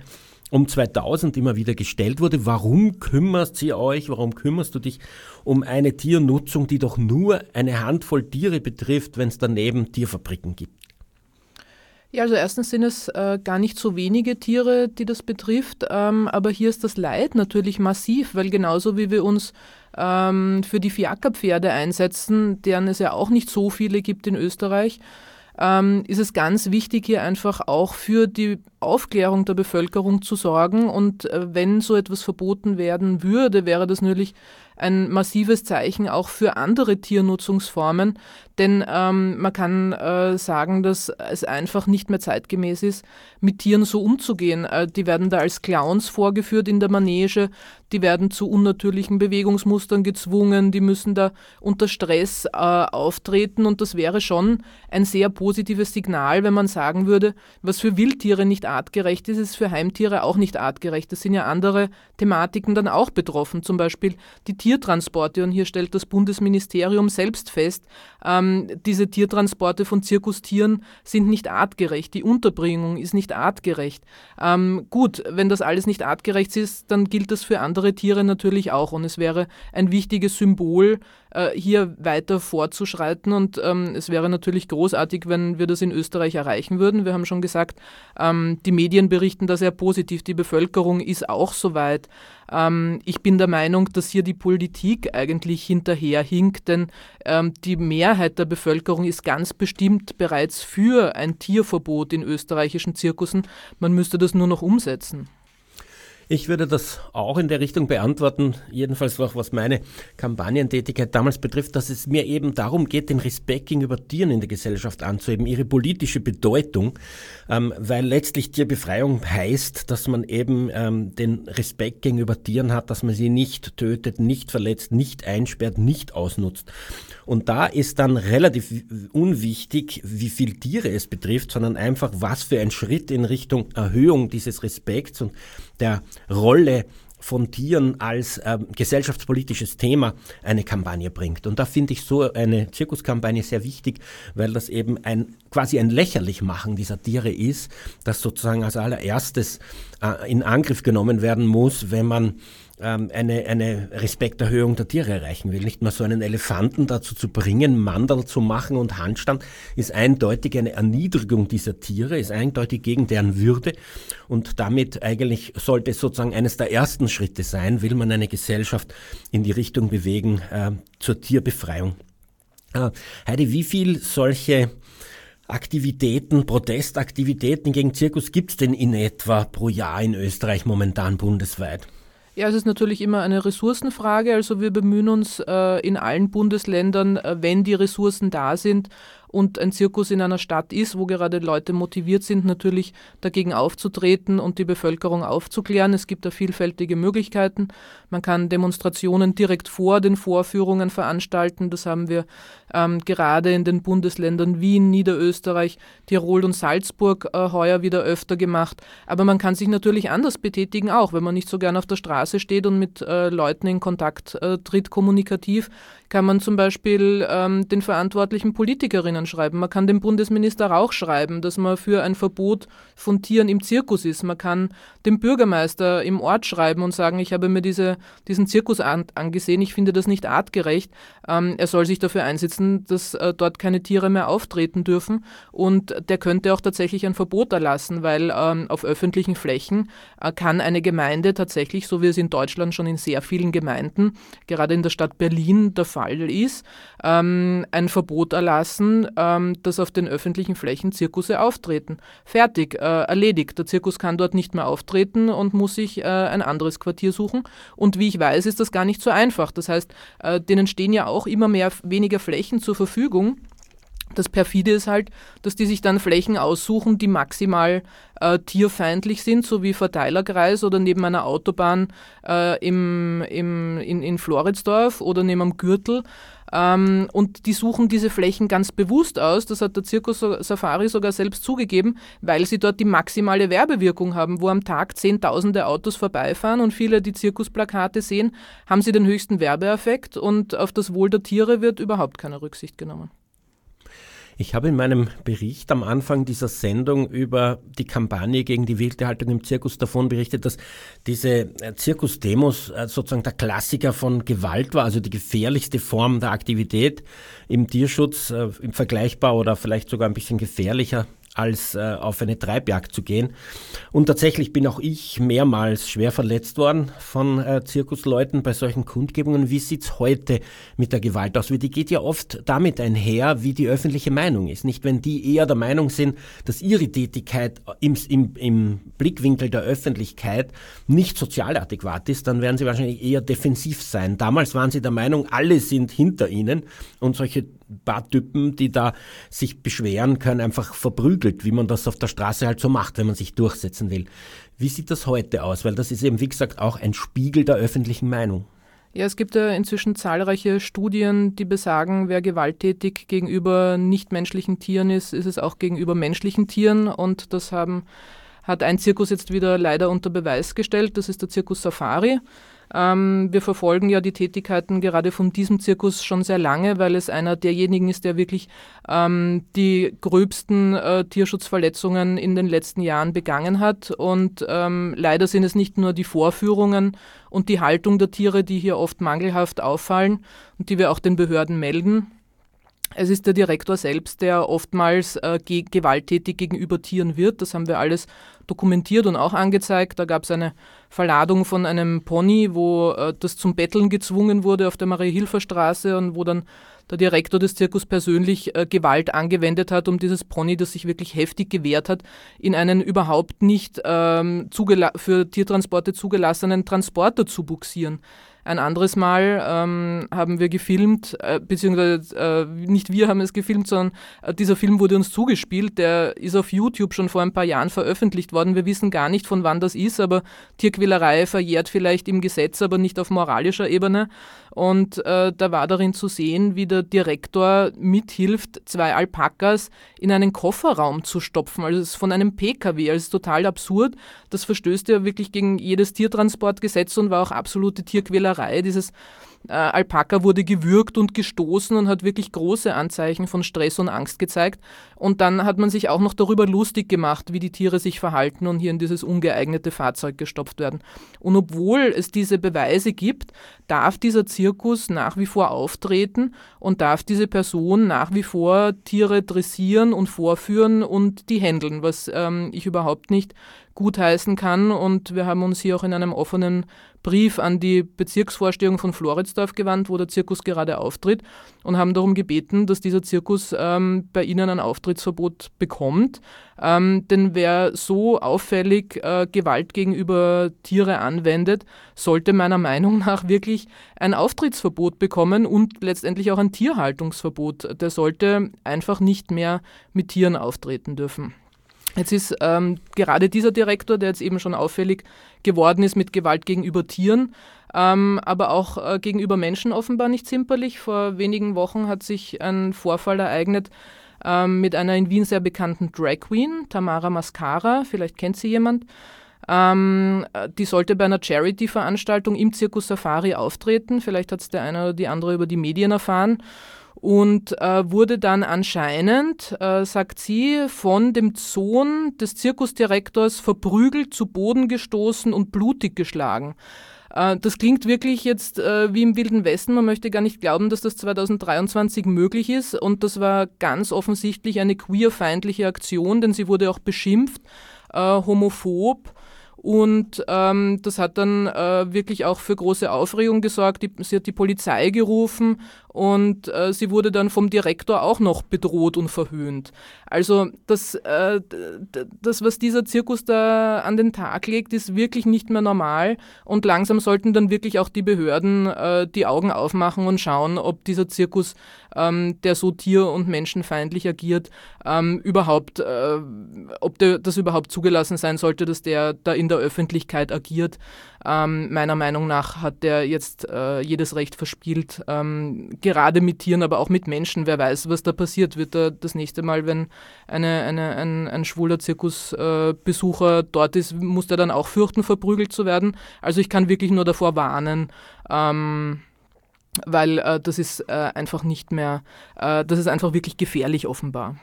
[SPEAKER 2] um 2000 immer wieder gestellt wurde. Warum kümmerst Sie euch, warum kümmerst du dich um eine Tiernutzung, die doch nur eine Handvoll Tiere betrifft, wenn es daneben Tierfabriken gibt?
[SPEAKER 3] Ja, also erstens sind es äh, gar nicht so wenige Tiere, die das betrifft, ähm, aber hier ist das Leid natürlich massiv, weil genauso wie wir uns ähm, für die Fiakerpferde einsetzen, deren es ja auch nicht so viele gibt in Österreich, ähm, ist es ganz wichtig, hier einfach auch für die Aufklärung der Bevölkerung zu sorgen. Und äh, wenn so etwas verboten werden würde, wäre das natürlich ein massives Zeichen auch für andere Tiernutzungsformen, denn ähm, man kann äh, sagen, dass es einfach nicht mehr zeitgemäß ist, mit Tieren so umzugehen. Äh, die werden da als Clowns vorgeführt in der Manege, die werden zu unnatürlichen Bewegungsmustern gezwungen, die müssen da unter Stress äh, auftreten. Und das wäre schon ein sehr positives Signal, wenn man sagen würde, was für Wildtiere nicht artgerecht ist, ist für Heimtiere auch nicht artgerecht. Es sind ja andere Thematiken dann auch betroffen, zum Beispiel die Tiertransporte und hier stellt das Bundesministerium selbst fest, ähm, diese Tiertransporte von Zirkustieren sind nicht artgerecht, die Unterbringung ist nicht artgerecht. Ähm, gut, wenn das alles nicht artgerecht ist, dann gilt das für andere Tiere natürlich auch. Und es wäre ein wichtiges Symbol, äh, hier weiter fortzuschreiten. Und ähm, es wäre natürlich großartig, wenn wir das in Österreich erreichen würden. Wir haben schon gesagt, ähm, die Medien berichten da sehr positiv. Die Bevölkerung ist auch soweit. Ähm, ich bin der Meinung, dass hier die Politik eigentlich hinterherhinkt, denn ähm, die Mehrheit der Bevölkerung ist ganz bestimmt bereits für ein Tierverbot in österreichischen Zirkussen. Man müsste das nur noch umsetzen.
[SPEAKER 2] Ich würde das auch in der Richtung beantworten, jedenfalls auch was meine Kampagnentätigkeit damals betrifft, dass es mir eben darum geht, den Respekt gegenüber Tieren in der Gesellschaft anzuheben, ihre politische Bedeutung, ähm, weil letztlich Tierbefreiung heißt, dass man eben ähm, den Respekt gegenüber Tieren hat, dass man sie nicht tötet, nicht verletzt, nicht einsperrt, nicht ausnutzt. Und da ist dann relativ unwichtig, wie viel Tiere es betrifft, sondern einfach, was für ein Schritt in Richtung Erhöhung dieses Respekts und der Rolle von Tieren als äh, gesellschaftspolitisches Thema eine Kampagne bringt. Und da finde ich so eine Zirkuskampagne sehr wichtig, weil das eben ein quasi ein Lächerlichmachen dieser Tiere ist, das sozusagen als allererstes äh, in Angriff genommen werden muss, wenn man ähm, eine, eine Respekterhöhung der Tiere erreichen will. Nicht mal so einen Elefanten dazu zu bringen, Mandel zu machen und Handstand, ist eindeutig eine Erniedrigung dieser Tiere, ist eindeutig gegen deren Würde. Und damit eigentlich sollte es sozusagen eines der ersten Schritte sein, will man eine Gesellschaft in die Richtung bewegen äh, zur Tierbefreiung. Äh, Heidi, wie viel solche Aktivitäten, Protestaktivitäten gegen Zirkus gibt es denn in etwa pro Jahr in Österreich momentan bundesweit?
[SPEAKER 3] Ja, es ist natürlich immer eine Ressourcenfrage. Also wir bemühen uns äh, in allen Bundesländern, äh, wenn die Ressourcen da sind, und ein Zirkus in einer Stadt ist, wo gerade Leute motiviert sind, natürlich dagegen aufzutreten und die Bevölkerung aufzuklären. Es gibt da vielfältige Möglichkeiten. Man kann Demonstrationen direkt vor den Vorführungen veranstalten. Das haben wir ähm, gerade in den Bundesländern Wien, Niederösterreich, Tirol und Salzburg äh, heuer wieder öfter gemacht. Aber man kann sich natürlich anders betätigen, auch wenn man nicht so gern auf der Straße steht und mit äh, Leuten in Kontakt äh, tritt, kommunikativ, kann man zum Beispiel ähm, den verantwortlichen Politikerinnen anschreiben. Man kann dem Bundesminister Rauch schreiben, dass man für ein Verbot von Tieren im Zirkus ist. Man kann dem Bürgermeister im Ort schreiben und sagen, ich habe mir diese, diesen Zirkus an, angesehen, ich finde das nicht artgerecht. Ähm, er soll sich dafür einsetzen, dass äh, dort keine Tiere mehr auftreten dürfen. Und der könnte auch tatsächlich ein Verbot erlassen, weil ähm, auf öffentlichen Flächen äh, kann eine Gemeinde tatsächlich, so wie es in Deutschland schon in sehr vielen Gemeinden, gerade in der Stadt Berlin der Fall ist, ähm, ein Verbot erlassen, ähm, dass auf den öffentlichen Flächen Zirkusse auftreten. Fertig, äh, erledigt. Der Zirkus kann dort nicht mehr auftreten und muss sich äh, ein anderes Quartier suchen. Und wie ich weiß, ist das gar nicht so einfach. Das heißt, äh, denen stehen ja auch immer mehr weniger Flächen zur Verfügung. Das perfide ist halt, dass die sich dann Flächen aussuchen, die maximal äh, tierfeindlich sind, so wie Verteilerkreis oder neben einer Autobahn äh, im, im, in, in Floridsdorf oder neben einem Gürtel. Ähm, und die suchen diese Flächen ganz bewusst aus, das hat der Zirkus Safari sogar selbst zugegeben, weil sie dort die maximale Werbewirkung haben, wo am Tag Zehntausende Autos vorbeifahren und viele die Zirkusplakate sehen, haben sie den höchsten Werbeeffekt und auf das Wohl der Tiere wird überhaupt keine Rücksicht genommen.
[SPEAKER 2] Ich habe in meinem Bericht am Anfang dieser Sendung über die Kampagne gegen die Wildtierhaltung im Zirkus davon berichtet, dass diese äh, Zirkusdemos äh, sozusagen der Klassiker von Gewalt war, also die gefährlichste Form der Aktivität im Tierschutz, äh, im vergleichbar oder vielleicht sogar ein bisschen gefährlicher als äh, auf eine Treibjagd zu gehen. Und tatsächlich bin auch ich mehrmals schwer verletzt worden von äh, Zirkusleuten bei solchen Kundgebungen. Wie sieht's heute mit der Gewalt aus? Wie die geht ja oft damit einher, wie die öffentliche Meinung ist. Nicht, wenn die eher der Meinung sind, dass ihre Tätigkeit im, im, im Blickwinkel der Öffentlichkeit nicht sozial adäquat ist, dann werden sie wahrscheinlich eher defensiv sein. Damals waren sie der Meinung, alle sind hinter ihnen und solche paar Typen, die da sich beschweren können, einfach verprügelt, wie man das auf der Straße halt so macht, wenn man sich durchsetzen will. Wie sieht das heute aus? Weil das ist eben, wie gesagt, auch ein Spiegel der öffentlichen Meinung.
[SPEAKER 3] Ja, es gibt ja inzwischen zahlreiche Studien, die besagen, wer gewalttätig gegenüber nichtmenschlichen Tieren ist, ist es auch gegenüber menschlichen Tieren. Und das haben, hat ein Zirkus jetzt wieder leider unter Beweis gestellt. Das ist der Zirkus Safari. Ähm, wir verfolgen ja die Tätigkeiten gerade von diesem Zirkus schon sehr lange, weil es einer derjenigen ist, der wirklich ähm, die gröbsten äh, Tierschutzverletzungen in den letzten Jahren begangen hat. Und ähm, leider sind es nicht nur die Vorführungen und die Haltung der Tiere, die hier oft mangelhaft auffallen und die wir auch den Behörden melden. Es ist der Direktor selbst, der oftmals äh, ge gewalttätig gegenüber Tieren wird. Das haben wir alles dokumentiert und auch angezeigt. Da gab es eine Verladung von einem Pony, wo äh, das zum Betteln gezwungen wurde auf der Marie-Hilfer-Straße und wo dann der Direktor des Zirkus persönlich äh, Gewalt angewendet hat, um dieses Pony, das sich wirklich heftig gewehrt hat, in einen überhaupt nicht ähm, für Tiertransporte zugelassenen Transporter zu buxieren. Ein anderes Mal ähm, haben wir gefilmt, äh, beziehungsweise äh, nicht wir haben es gefilmt, sondern äh, dieser Film wurde uns zugespielt. Der ist auf YouTube schon vor ein paar Jahren veröffentlicht worden. Wir wissen gar nicht, von wann das ist, aber Tierquälerei verjährt vielleicht im Gesetz, aber nicht auf moralischer Ebene. Und äh, da war darin zu sehen, wie der Direktor mithilft, zwei Alpakas in einen Kofferraum zu stopfen, also von einem Pkw. Also total absurd. Das verstößt ja wirklich gegen jedes Tiertransportgesetz und war auch absolute Tierquälerei. Dieses äh, Alpaka wurde gewürgt und gestoßen und hat wirklich große Anzeichen von Stress und Angst gezeigt. Und dann hat man sich auch noch darüber lustig gemacht, wie die Tiere sich verhalten und hier in dieses ungeeignete Fahrzeug gestopft werden. Und obwohl es diese Beweise gibt, darf dieser Zirkus nach wie vor auftreten und darf diese Person nach wie vor Tiere dressieren und vorführen und die händeln, was ähm, ich überhaupt nicht gutheißen kann. Und wir haben uns hier auch in einem offenen Brief an die Bezirksvorstehung von Floridsdorf gewandt, wo der Zirkus gerade auftritt, und haben darum gebeten, dass dieser Zirkus ähm, bei ihnen ein Auftrittsverbot bekommt. Ähm, denn wer so auffällig äh, Gewalt gegenüber Tiere anwendet, sollte meiner Meinung nach wirklich ein Auftrittsverbot bekommen und letztendlich auch ein Tierhaltungsverbot. Der sollte einfach nicht mehr mit Tieren auftreten dürfen. Jetzt ist ähm, gerade dieser Direktor, der jetzt eben schon auffällig geworden ist mit Gewalt gegenüber Tieren, ähm, aber auch äh, gegenüber Menschen offenbar nicht zimperlich. Vor wenigen Wochen hat sich ein Vorfall ereignet ähm, mit einer in Wien sehr bekannten Drag Queen, Tamara Mascara, vielleicht kennt sie jemand. Ähm, die sollte bei einer Charity-Veranstaltung im Zirkus Safari auftreten. Vielleicht hat es der eine oder die andere über die Medien erfahren und äh, wurde dann anscheinend, äh, sagt sie, von dem Sohn des Zirkusdirektors verprügelt, zu Boden gestoßen und blutig geschlagen. Äh, das klingt wirklich jetzt äh, wie im Wilden Westen. Man möchte gar nicht glauben, dass das 2023 möglich ist. Und das war ganz offensichtlich eine queerfeindliche Aktion, denn sie wurde auch beschimpft, äh, homophob und ähm, das hat dann äh, wirklich auch für große Aufregung gesorgt. Die, sie hat die Polizei gerufen und äh, sie wurde dann vom Direktor auch noch bedroht und verhöhnt. Also das, äh, das, was dieser Zirkus da an den Tag legt, ist wirklich nicht mehr normal und langsam sollten dann wirklich auch die Behörden äh, die Augen aufmachen und schauen, ob dieser Zirkus, ähm, der so tier- und menschenfeindlich agiert, ähm, überhaupt, äh, ob der, das überhaupt zugelassen sein sollte, dass der da in der Öffentlichkeit agiert. Ähm, meiner Meinung nach hat der jetzt äh, jedes Recht verspielt, ähm, gerade mit Tieren, aber auch mit Menschen. Wer weiß, was da passiert. Wird er das nächste Mal, wenn eine, eine, ein, ein schwuler Zirkusbesucher äh, dort ist, muss der dann auch fürchten, verprügelt zu werden. Also ich kann wirklich nur davor warnen, ähm, weil äh, das ist äh, einfach nicht mehr, äh, das ist einfach wirklich gefährlich offenbar.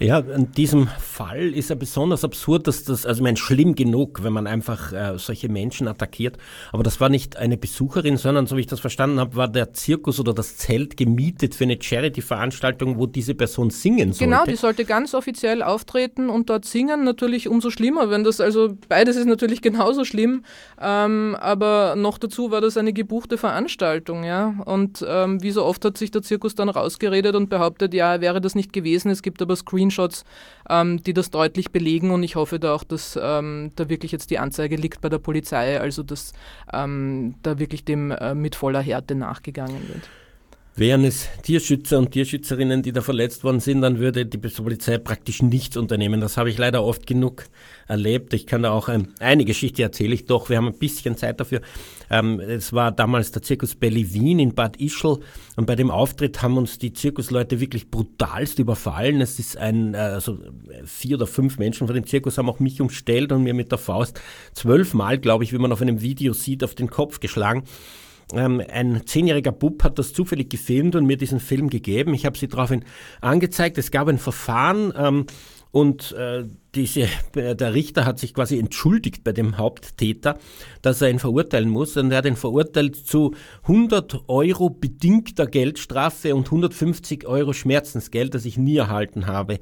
[SPEAKER 2] Ja, in diesem Fall ist ja besonders absurd, dass das, also ich meine, schlimm genug, wenn man einfach äh, solche Menschen attackiert. Aber das war nicht eine Besucherin, sondern, so wie ich das verstanden habe, war der Zirkus oder das Zelt gemietet für eine Charity-Veranstaltung, wo diese Person singen sollte.
[SPEAKER 3] Genau, die sollte ganz offiziell auftreten und dort singen. Natürlich umso schlimmer, wenn das, also beides ist natürlich genauso schlimm. Ähm, aber noch dazu war das eine gebuchte Veranstaltung, ja. Und ähm, wie so oft hat sich der Zirkus dann rausgeredet und behauptet, ja, wäre das nicht gewesen. Es gibt aber Screen Screenshots, ähm, die das deutlich belegen und ich hoffe da auch, dass ähm, da wirklich jetzt die Anzeige liegt bei der Polizei, also dass ähm, da wirklich dem äh, mit voller Härte nachgegangen wird.
[SPEAKER 2] Wären es Tierschützer und Tierschützerinnen, die da verletzt worden sind, dann würde die Polizei praktisch nichts unternehmen. Das habe ich leider oft genug erlebt. Ich kann da auch ähm, eine Geschichte erzähle ich doch. Wir haben ein bisschen Zeit dafür. Ähm, es war damals der Zirkus Belly Wien in Bad Ischl und bei dem Auftritt haben uns die Zirkusleute wirklich brutalst überfallen. Es ist ein, äh, also vier oder fünf Menschen von dem Zirkus haben auch mich umstellt und mir mit der Faust zwölfmal, glaube ich, wie man auf einem Video sieht, auf den Kopf geschlagen. Ähm, ein zehnjähriger Bub hat das zufällig gefilmt und mir diesen Film gegeben. Ich habe sie daraufhin angezeigt. Es gab ein Verfahren ähm, und äh, diese, äh, der Richter hat sich quasi entschuldigt bei dem Haupttäter, dass er ihn verurteilen muss. Und er hat ihn verurteilt zu 100 Euro bedingter Geldstrafe und 150 Euro Schmerzensgeld, das ich nie erhalten habe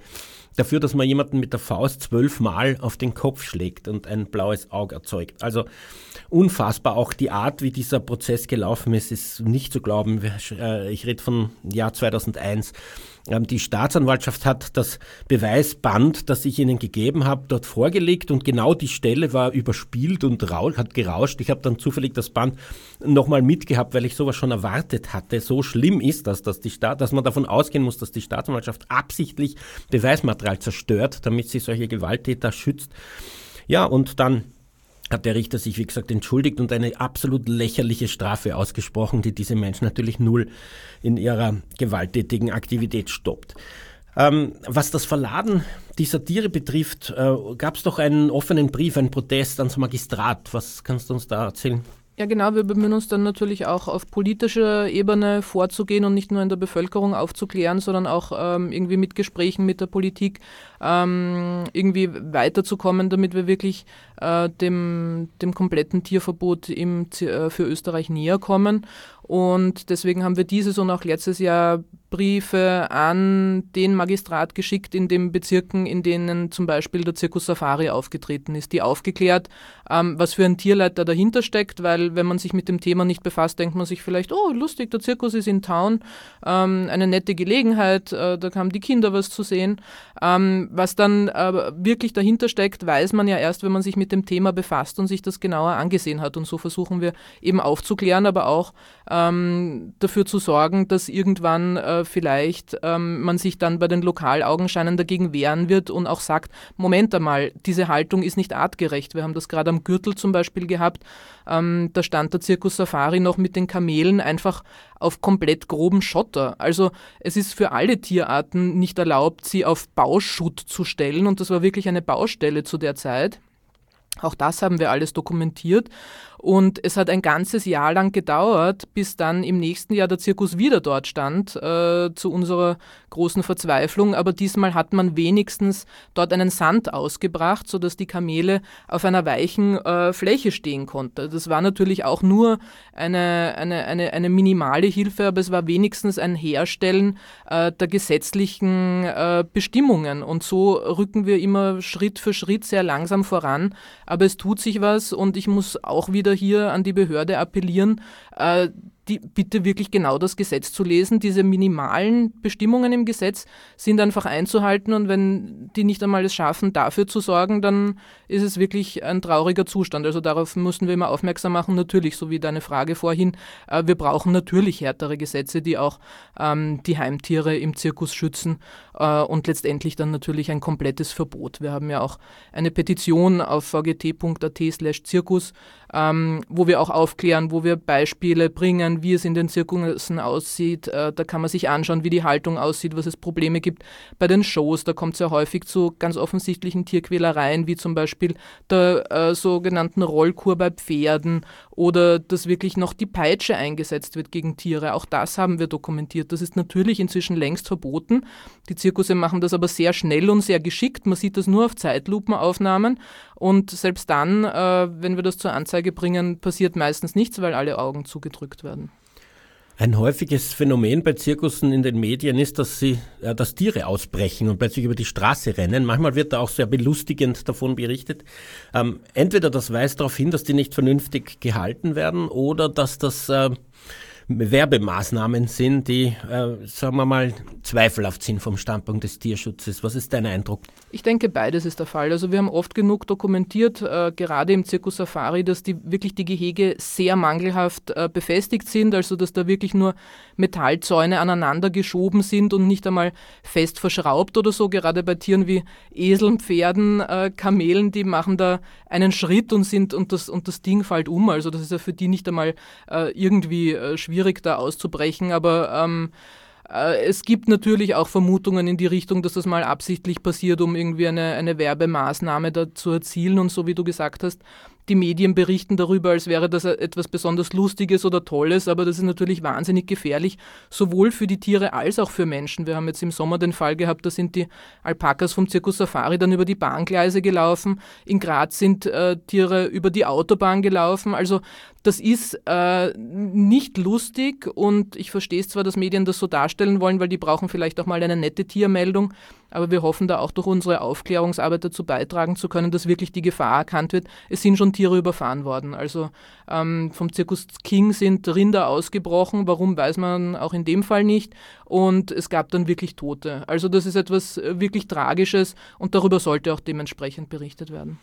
[SPEAKER 2] dafür, dass man jemanden mit der Faust zwölfmal auf den Kopf schlägt und ein blaues Auge erzeugt. Also unfassbar. Auch die Art, wie dieser Prozess gelaufen ist, ist nicht zu glauben. Äh, ich rede von Jahr 2001. Ähm, die Staatsanwaltschaft hat das Beweisband, das ich ihnen gegeben habe, dort vorgelegt und genau die Stelle war überspielt und hat gerauscht. Ich habe dann zufällig das Band nochmal mitgehabt, weil ich sowas schon erwartet hatte. So schlimm ist das, dass, die Staat, dass man davon ausgehen muss, dass die Staatsanwaltschaft absichtlich Beweismaterial zerstört, damit sie solche Gewalttäter schützt. Ja, und dann hat der Richter sich, wie gesagt, entschuldigt und eine absolut lächerliche Strafe ausgesprochen, die diese Menschen natürlich null in ihrer gewalttätigen Aktivität stoppt. Ähm, was das Verladen dieser Tiere betrifft, äh, gab es doch einen offenen Brief, einen Protest ans Magistrat. Was kannst du uns da erzählen?
[SPEAKER 3] Ja, genau. Wir bemühen uns dann natürlich auch auf politischer Ebene vorzugehen und nicht nur in der Bevölkerung aufzuklären, sondern auch ähm, irgendwie mit Gesprächen mit der Politik ähm, irgendwie weiterzukommen, damit wir wirklich äh, dem, dem kompletten Tierverbot im, äh, für Österreich näher kommen. Und deswegen haben wir dieses und auch letztes Jahr Briefe an den Magistrat geschickt in den Bezirken, in denen zum Beispiel der Zirkus Safari aufgetreten ist, die aufgeklärt, ähm, was für ein Tierleiter dahinter steckt, weil wenn man sich mit dem Thema nicht befasst, denkt man sich vielleicht, oh lustig, der Zirkus ist in Town, ähm, eine nette Gelegenheit, äh, da haben die Kinder was zu sehen. Ähm, was dann äh, wirklich dahinter steckt, weiß man ja erst, wenn man sich mit dem Thema befasst und sich das genauer angesehen hat. Und so versuchen wir eben aufzuklären, aber auch ähm, dafür zu sorgen, dass irgendwann äh, vielleicht ähm, man sich dann bei den Lokalaugenscheinen dagegen wehren wird und auch sagt, Moment einmal, diese Haltung ist nicht artgerecht. Wir haben das gerade am Gürtel zum Beispiel gehabt. Ähm, da stand der Zirkus Safari noch mit den Kamelen einfach auf komplett groben Schotter. Also es ist für alle Tierarten nicht erlaubt, sie auf Bauschutt zu stellen und das war wirklich eine Baustelle zu der Zeit. Auch das haben wir alles dokumentiert. Und es hat ein ganzes Jahr lang gedauert, bis dann im nächsten Jahr der Zirkus wieder dort stand, äh, zu unserer großen Verzweiflung. Aber diesmal hat man wenigstens dort einen Sand ausgebracht, sodass die Kamele auf einer weichen äh, Fläche stehen konnten. Das war natürlich auch nur eine, eine, eine, eine minimale Hilfe, aber es war wenigstens ein Herstellen äh, der gesetzlichen äh, Bestimmungen. Und so rücken wir immer Schritt für Schritt sehr langsam voran. Aber es tut sich was und ich muss auch wieder hier an die Behörde appellieren, äh, die bitte wirklich genau das Gesetz zu lesen. Diese minimalen Bestimmungen im Gesetz sind einfach einzuhalten und wenn die nicht einmal es schaffen, dafür zu sorgen, dann ist es wirklich ein trauriger Zustand. Also darauf müssen wir immer aufmerksam machen. Natürlich, so wie deine Frage vorhin, äh, wir brauchen natürlich härtere Gesetze, die auch ähm, die Heimtiere im Zirkus schützen äh, und letztendlich dann natürlich ein komplettes Verbot. Wir haben ja auch eine Petition auf vgt.at slash Zirkus, ähm, wo wir auch aufklären, wo wir Beispiele bringen, wie es in den Zirkussen aussieht. Äh, da kann man sich anschauen, wie die Haltung aussieht, was es Probleme gibt. Bei den Shows, da kommt es ja häufig zu ganz offensichtlichen Tierquälereien, wie zum Beispiel der äh, sogenannten Rollkur bei Pferden oder dass wirklich noch die Peitsche eingesetzt wird gegen Tiere. Auch das haben wir dokumentiert. Das ist natürlich inzwischen längst verboten. Die Zirkusse machen das aber sehr schnell und sehr geschickt. Man sieht das nur auf Zeitlupenaufnahmen und selbst dann, äh, wenn wir das zur Anzeige bringen, passiert meistens nichts, weil alle Augen zugedrückt werden.
[SPEAKER 2] Ein häufiges Phänomen bei Zirkussen in den Medien ist, dass sie, äh, dass Tiere ausbrechen und plötzlich über die Straße rennen. Manchmal wird da auch sehr belustigend davon berichtet. Ähm, entweder das weist darauf hin, dass die nicht vernünftig gehalten werden oder dass das äh, Werbemaßnahmen sind, die, äh, sagen wir mal, zweifelhaft sind vom Standpunkt des Tierschutzes. Was ist dein Eindruck?
[SPEAKER 3] Ich denke, beides ist der Fall. Also wir haben oft genug dokumentiert, äh, gerade im Zirkus Safari, dass die wirklich die Gehege sehr mangelhaft äh, befestigt sind, also dass da wirklich nur Metallzäune aneinander geschoben sind und nicht einmal fest verschraubt oder so. Gerade bei Tieren wie Eseln, Pferden, äh, Kamelen, die machen da einen Schritt und sind und das, und das Ding fällt um. Also das ist ja für die nicht einmal äh, irgendwie äh, schwierig schwierig, da auszubrechen, aber ähm, äh, es gibt natürlich auch Vermutungen in die Richtung, dass das mal absichtlich passiert, um irgendwie eine, eine Werbemaßnahme da zu erzielen. Und so wie du gesagt hast, die Medien berichten darüber, als wäre das etwas besonders Lustiges oder Tolles, aber das ist natürlich wahnsinnig gefährlich, sowohl für die Tiere als auch für Menschen. Wir haben jetzt im Sommer den Fall gehabt, da sind die Alpakas vom Zirkus Safari dann über die Bahngleise gelaufen. In Graz sind äh, Tiere über die Autobahn gelaufen. Also das ist äh, nicht lustig und ich verstehe es zwar, dass Medien das so darstellen wollen, weil die brauchen vielleicht auch mal eine nette Tiermeldung, aber wir hoffen da auch durch unsere Aufklärungsarbeit dazu beitragen zu können, dass wirklich die Gefahr erkannt wird. Es sind schon Tiere überfahren worden. Also ähm, vom Zirkus King sind Rinder ausgebrochen. Warum weiß man auch in dem Fall nicht. Und es gab dann wirklich Tote. Also das ist etwas äh, wirklich Tragisches und darüber sollte auch dementsprechend berichtet werden.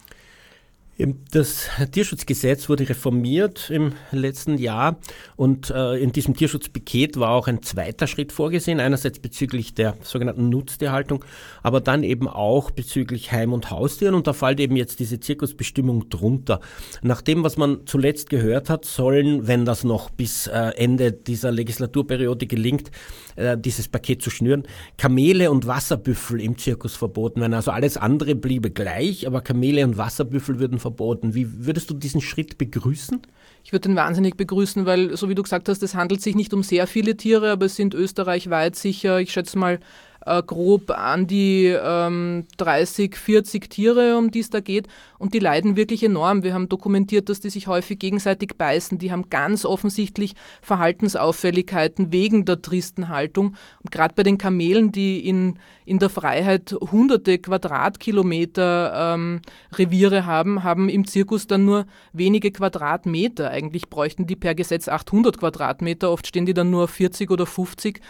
[SPEAKER 2] Das Tierschutzgesetz wurde reformiert im letzten Jahr und äh, in diesem Tierschutzpaket war auch ein zweiter Schritt vorgesehen, einerseits bezüglich der sogenannten Nutztierhaltung, aber dann eben auch bezüglich Heim- und Haustieren und da fällt eben jetzt diese Zirkusbestimmung drunter. Nach dem, was man zuletzt gehört hat, sollen, wenn das noch bis äh, Ende dieser Legislaturperiode gelingt, äh, dieses Paket zu schnüren, Kamele und Wasserbüffel im Zirkus verboten werden. Also alles andere bliebe gleich, aber Kamele und Wasserbüffel würden verboten. Wie würdest du diesen Schritt begrüßen?
[SPEAKER 3] Ich würde den wahnsinnig begrüßen, weil, so wie du gesagt hast, es handelt sich nicht um sehr viele Tiere, aber es sind österreichweit sicher, ich schätze mal, äh, grob an die ähm, 30, 40 Tiere, um die es da geht. Und die leiden wirklich enorm. Wir haben dokumentiert, dass die sich häufig gegenseitig beißen. Die haben ganz offensichtlich Verhaltensauffälligkeiten wegen der tristen Haltung. Und gerade bei den Kamelen, die in, in der Freiheit hunderte Quadratkilometer ähm, Reviere haben, haben im Zirkus dann nur wenige Quadratmeter. Eigentlich bräuchten die per Gesetz 800 Quadratmeter. Oft stehen die dann nur 40 oder 50.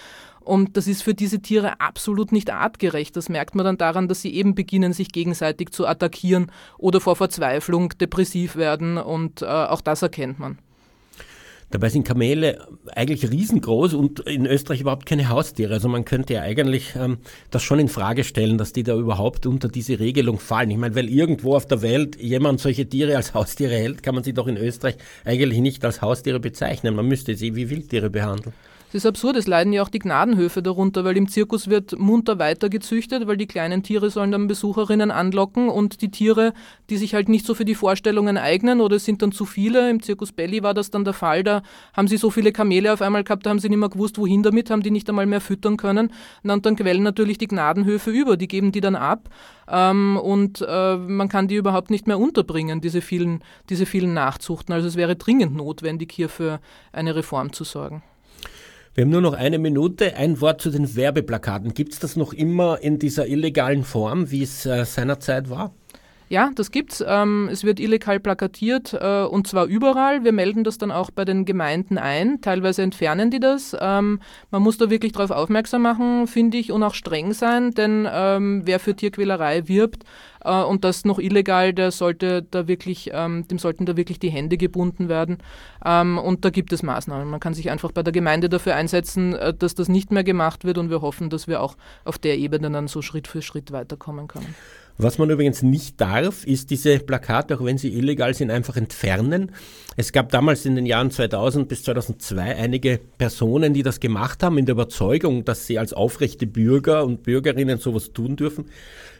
[SPEAKER 3] Und das ist für diese Tiere absolut nicht artgerecht. Das merkt man dann daran, dass sie eben beginnen, sich gegenseitig zu attackieren oder vor Verzweiflung depressiv werden. Und äh, auch das erkennt man.
[SPEAKER 2] Dabei sind Kamele eigentlich riesengroß und in Österreich überhaupt keine Haustiere. Also man könnte ja eigentlich ähm, das schon in Frage stellen, dass die da überhaupt unter diese Regelung fallen. Ich meine, weil irgendwo auf der Welt jemand solche Tiere als Haustiere hält, kann man sie doch in Österreich eigentlich nicht als Haustiere bezeichnen. Man müsste sie wie Wildtiere behandeln.
[SPEAKER 3] Das ist absurd, es leiden ja auch die Gnadenhöfe darunter, weil im Zirkus wird munter weiter gezüchtet, weil die kleinen Tiere sollen dann Besucherinnen anlocken und die Tiere, die sich halt nicht so für die Vorstellungen eignen oder es sind dann zu viele, im Zirkus Belly war das dann der Fall, da haben sie so viele Kamele auf einmal gehabt, da haben sie nicht mehr gewusst, wohin damit, haben die nicht einmal mehr füttern können. Und dann quellen natürlich die Gnadenhöfe über, die geben die dann ab ähm, und äh, man kann die überhaupt nicht mehr unterbringen, diese vielen, diese vielen Nachzuchten. Also es wäre dringend notwendig, hier für eine Reform zu sorgen.
[SPEAKER 2] Wir haben nur noch eine Minute. Ein Wort zu den Werbeplakaten. Gibt es das noch immer in dieser illegalen Form, wie es äh, seinerzeit war?
[SPEAKER 3] Ja, das gibt's. Ähm, es wird illegal plakatiert äh, und zwar überall. Wir melden das dann auch bei den Gemeinden ein. Teilweise entfernen die das. Ähm, man muss da wirklich darauf aufmerksam machen, finde ich, und auch streng sein, denn ähm, wer für Tierquälerei wirbt äh, und das noch illegal, der sollte da wirklich, ähm, dem sollten da wirklich die Hände gebunden werden. Ähm, und da gibt es Maßnahmen. Man kann sich einfach bei der Gemeinde dafür einsetzen, äh, dass das nicht mehr gemacht wird und wir hoffen, dass wir auch auf der Ebene dann so Schritt für Schritt weiterkommen können.
[SPEAKER 2] Was man übrigens nicht darf, ist diese Plakate, auch wenn sie illegal sind, einfach entfernen. Es gab damals in den Jahren 2000 bis 2002 einige Personen, die das gemacht haben, in der Überzeugung, dass sie als aufrechte Bürger und Bürgerinnen sowas tun dürfen.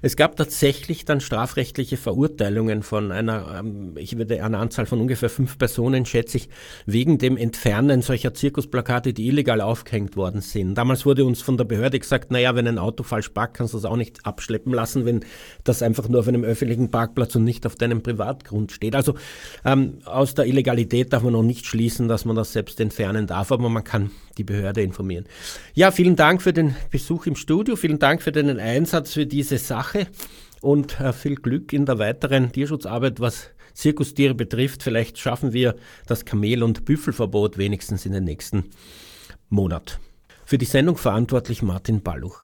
[SPEAKER 2] Es gab tatsächlich dann strafrechtliche Verurteilungen von einer, ähm, ich würde eine Anzahl von ungefähr fünf Personen, schätze ich, wegen dem Entfernen solcher Zirkusplakate, die illegal aufgehängt worden sind. Damals wurde uns von der Behörde gesagt, naja, wenn ein Auto falsch parkt, kannst du das auch nicht abschleppen lassen, wenn das einfach nur auf einem öffentlichen Parkplatz und nicht auf deinem Privatgrund steht. Also ähm, aus der Illegalität darf man noch nicht schließen, dass man das selbst entfernen darf, aber man kann die Behörde informieren. Ja, vielen Dank für den Besuch im Studio, vielen Dank für den Einsatz für diese Sache und äh, viel Glück in der weiteren Tierschutzarbeit, was Zirkustiere betrifft. Vielleicht schaffen wir das Kamel- und Büffelverbot wenigstens in den nächsten Monat. Für die Sendung verantwortlich Martin Balluch.